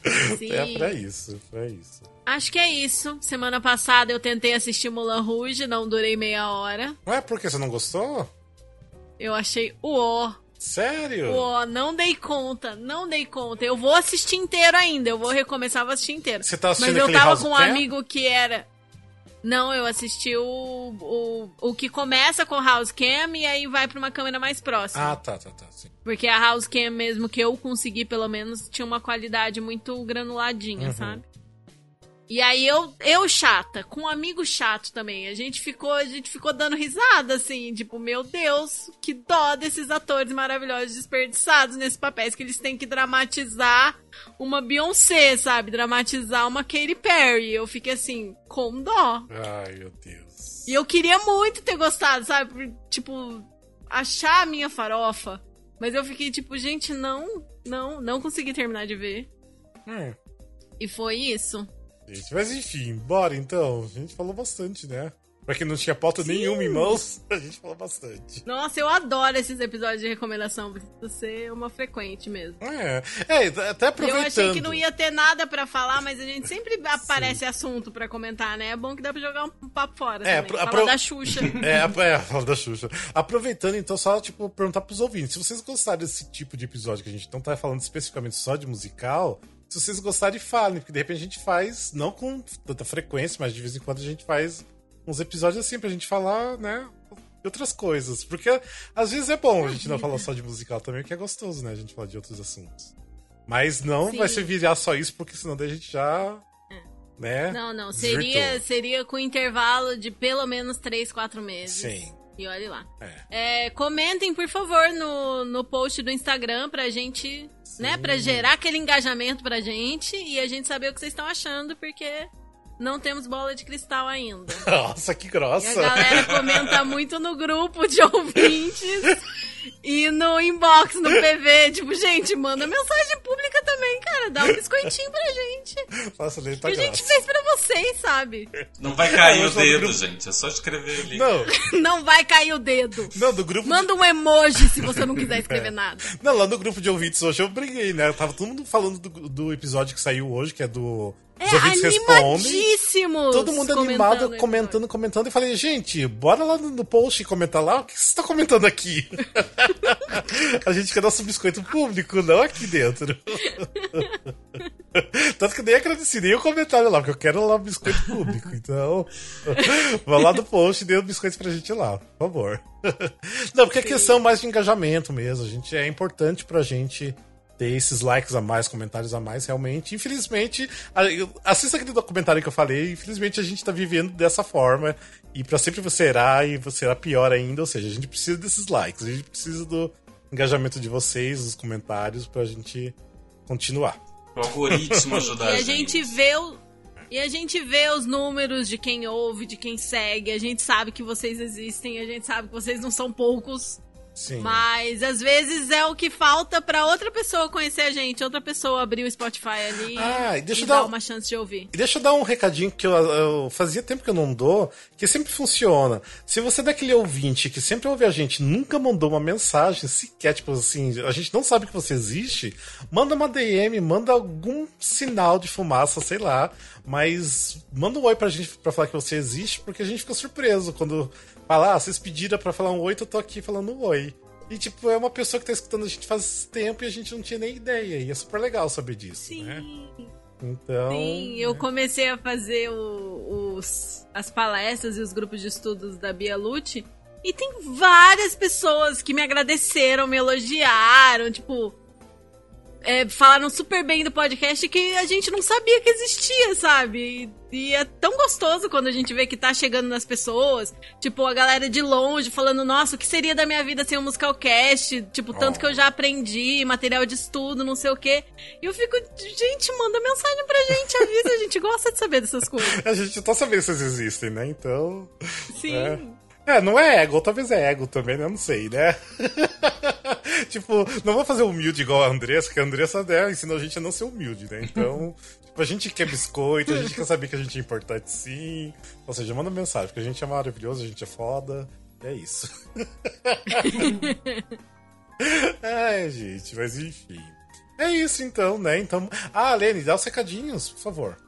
É. Sim. É pra isso, pra isso. Acho que é isso. Semana passada eu tentei assistir Mulan Rouge, não durei meia hora. Ué, por que você não gostou? Eu achei o Sério? Pô, não dei conta, não dei conta. Eu vou assistir inteiro ainda, eu vou recomeçar, vou assistir inteiro. Você tá assistindo Mas eu tava House com um amigo que era. Não, eu assisti o, o, o que começa com House Cam e aí vai pra uma câmera mais próxima. Ah, tá, tá, tá. Sim. Porque a House Cam mesmo que eu consegui, pelo menos, tinha uma qualidade muito granuladinha, uhum. sabe? E aí eu, eu chata, com um amigo chato também. A gente ficou, a gente ficou dando risada, assim, tipo, meu Deus, que dó desses atores maravilhosos desperdiçados nesses papéis que eles têm que dramatizar uma Beyoncé, sabe? Dramatizar uma Katy Perry. Eu fiquei assim, com dó. Ai, meu Deus. E eu queria muito ter gostado, sabe? Tipo, achar a minha farofa. Mas eu fiquei tipo, gente, não, não, não consegui terminar de ver. Hum. E foi isso gente. Mas enfim, bora então. A gente falou bastante, né? Pra quem não tinha pauta Sim. nenhuma em mãos, a gente falou bastante. Nossa, eu adoro esses episódios de recomendação. Precisa ser uma frequente mesmo. É, é até aproveitando. Eu achei que não ia ter nada pra falar, mas a gente sempre aparece Sim. assunto pra comentar, né? É bom que dá pra jogar um papo fora é, também. Apro... da Xuxa. É, é, fala da Xuxa. Aproveitando, então, só, tipo, perguntar pros ouvintes. Se vocês gostaram desse tipo de episódio que a gente não tá falando especificamente só de musical se vocês gostarem, falem, porque de repente a gente faz, não com tanta frequência, mas de vez em quando a gente faz uns episódios assim pra gente falar, né? outras coisas. Porque às vezes é bom a gente não falar só de musical também, que é gostoso, né? A gente falar de outros assuntos. Mas não Sim. vai ser virar só isso, porque senão daí a gente já. É. Né? Não, não. Seria, seria com intervalo de pelo menos 3, 4 meses. Sim. E olhe lá. É. É, comentem, por favor, no, no post do Instagram pra gente, Sim. né? Pra gerar aquele engajamento pra gente e a gente saber o que vocês estão achando, porque não temos bola de cristal ainda. Nossa, que grossa! E a galera comenta muito no grupo de ouvintes e no inbox, no PV. Tipo, gente, manda mensagem pública também, cara. Dá um biscoitinho pra gente. Nossa, nem tá Que a gente fez pra vocês, sabe? Não vai cair o dedo, gente. É só escrever ali. Não. não vai cair o dedo. Não, do grupo. Manda um emoji se você não quiser escrever é. nada. Não, lá no grupo de ouvintes hoje eu briguei, né? Tava todo mundo falando do, do episódio que saiu hoje, que é do é, animadíssimos! Todo mundo animado, comentando, comentando. E falei, gente, bora lá no post e comentar lá. O que você tá comentando aqui? A gente quer nosso biscoito público, não aqui dentro. Tanto que nem agradeci nem o comentário lá, porque eu quero lá o biscoito público. Então, vá lá no post e dê o biscoito pra gente lá, por favor. Não, porque é questão mais de engajamento mesmo. A gente, é importante pra gente ter esses likes a mais, comentários a mais, realmente. Infelizmente, assista aquele documentário que eu falei, infelizmente a gente tá vivendo dessa forma. E para sempre você será e você será pior ainda. Ou seja, a gente precisa desses likes, a gente precisa do engajamento de vocês, dos comentários, pra gente continuar. O algoritmo ajudar a gente. E a gente vê o, e a gente vê os números de quem ouve, de quem segue. A gente sabe que vocês existem, a gente sabe que vocês não são poucos. Sim. Mas às vezes é o que falta para outra pessoa conhecer a gente, outra pessoa abrir o Spotify ali ah, e, deixa e dar, dar uma chance de ouvir. Deixa eu dar um recadinho que eu, eu, fazia tempo que eu não dou, que sempre funciona. Se você é daquele ouvinte que sempre ouve a gente, nunca mandou uma mensagem sequer, tipo assim, a gente não sabe que você existe, manda uma DM, manda algum sinal de fumaça, sei lá, mas manda um oi pra gente pra falar que você existe, porque a gente fica surpreso quando Fala, ah, vocês pediram para falar um oi, eu tô aqui falando um oi. E, tipo, é uma pessoa que tá escutando a gente faz tempo e a gente não tinha nem ideia. E é super legal saber disso, Sim. né? Então. Sim, eu comecei a fazer o, os, as palestras e os grupos de estudos da Bia Lute. E tem várias pessoas que me agradeceram, me elogiaram, tipo. É, falaram super bem do podcast que a gente não sabia que existia, sabe? E é tão gostoso quando a gente vê que tá chegando nas pessoas. Tipo, a galera de longe falando, nossa, o que seria da minha vida sem o um Musicalcast? Tipo, tanto oh. que eu já aprendi, material de estudo, não sei o quê. E eu fico, gente, manda mensagem pra gente, avisa, a gente gosta de saber dessas coisas. a gente tá sabendo se eles existem, né? Então. Sim. É. é, não é ego, talvez é ego também, né? Eu não sei, né? tipo, não vou fazer humilde igual a Andressa, que a Andressa né, ensinou a gente a não ser humilde, né? Então, tipo, a gente quer biscoito, a gente quer saber que a gente é importante sim. Ou seja, manda mensagem, porque a gente é maravilhoso, a gente é foda. É isso. Ai, gente, mas enfim. É isso então, né? Então. Ah, Lene, dá os recadinhos, por favor.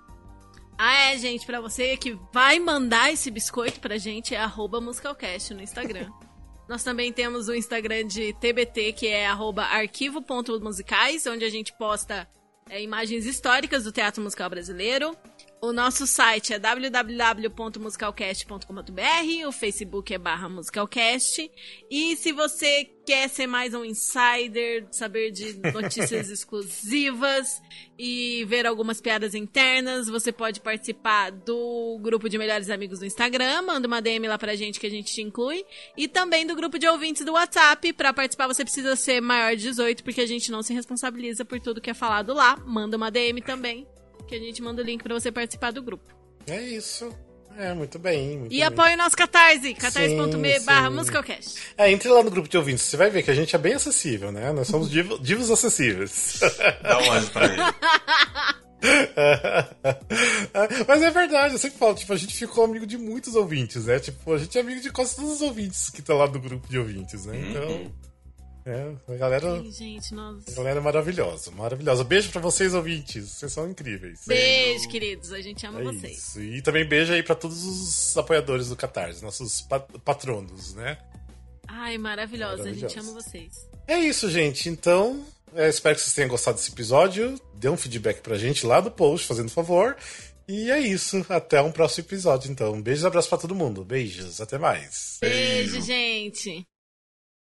Ah, é, gente, para você que vai mandar esse biscoito pra gente, é arroba musicalcast no Instagram. Nós também temos o Instagram de TBT, que é arquivo.musicais, onde a gente posta é, imagens históricas do teatro musical brasileiro. O nosso site é www.musicalcast.com.br, o Facebook é barra musicalcast. E se você quer ser mais um insider, saber de notícias exclusivas e ver algumas piadas internas, você pode participar do grupo de melhores amigos do Instagram, manda uma DM lá pra gente que a gente te inclui. E também do grupo de ouvintes do WhatsApp. Para participar você precisa ser maior de 18, porque a gente não se responsabiliza por tudo que é falado lá. Manda uma DM também que a gente manda o link para você participar do grupo. É isso. É, muito bem. Muito e apoie o nosso Catarse, catarse.me barra musicalcast. É, entre lá no grupo de ouvintes, você vai ver que a gente é bem acessível, né? Nós somos divos, divos acessíveis. Dá um anjo pra ele. Mas é verdade, eu sempre falo, tipo, a gente ficou amigo de muitos ouvintes, né? Tipo, a gente é amigo de quase todos os ouvintes que estão lá do grupo de ouvintes, né? Então. Uhum. É, a galera. Gente, nossa. A galera é maravilhosa, maravilhosa. Beijo pra vocês, ouvintes. Vocês são incríveis. Beijo, queridos. A gente ama é vocês. Isso. E também beijo aí pra todos os apoiadores do Catarse, nossos pat patronos, né? Ai, maravilhosa. A gente ama vocês. É isso, gente. Então, é, espero que vocês tenham gostado desse episódio. Dê um feedback pra gente lá do post, fazendo favor. E é isso. Até um próximo episódio, então. Beijos e abraços pra todo mundo. Beijos. Até mais. Beijo, Beijo. gente.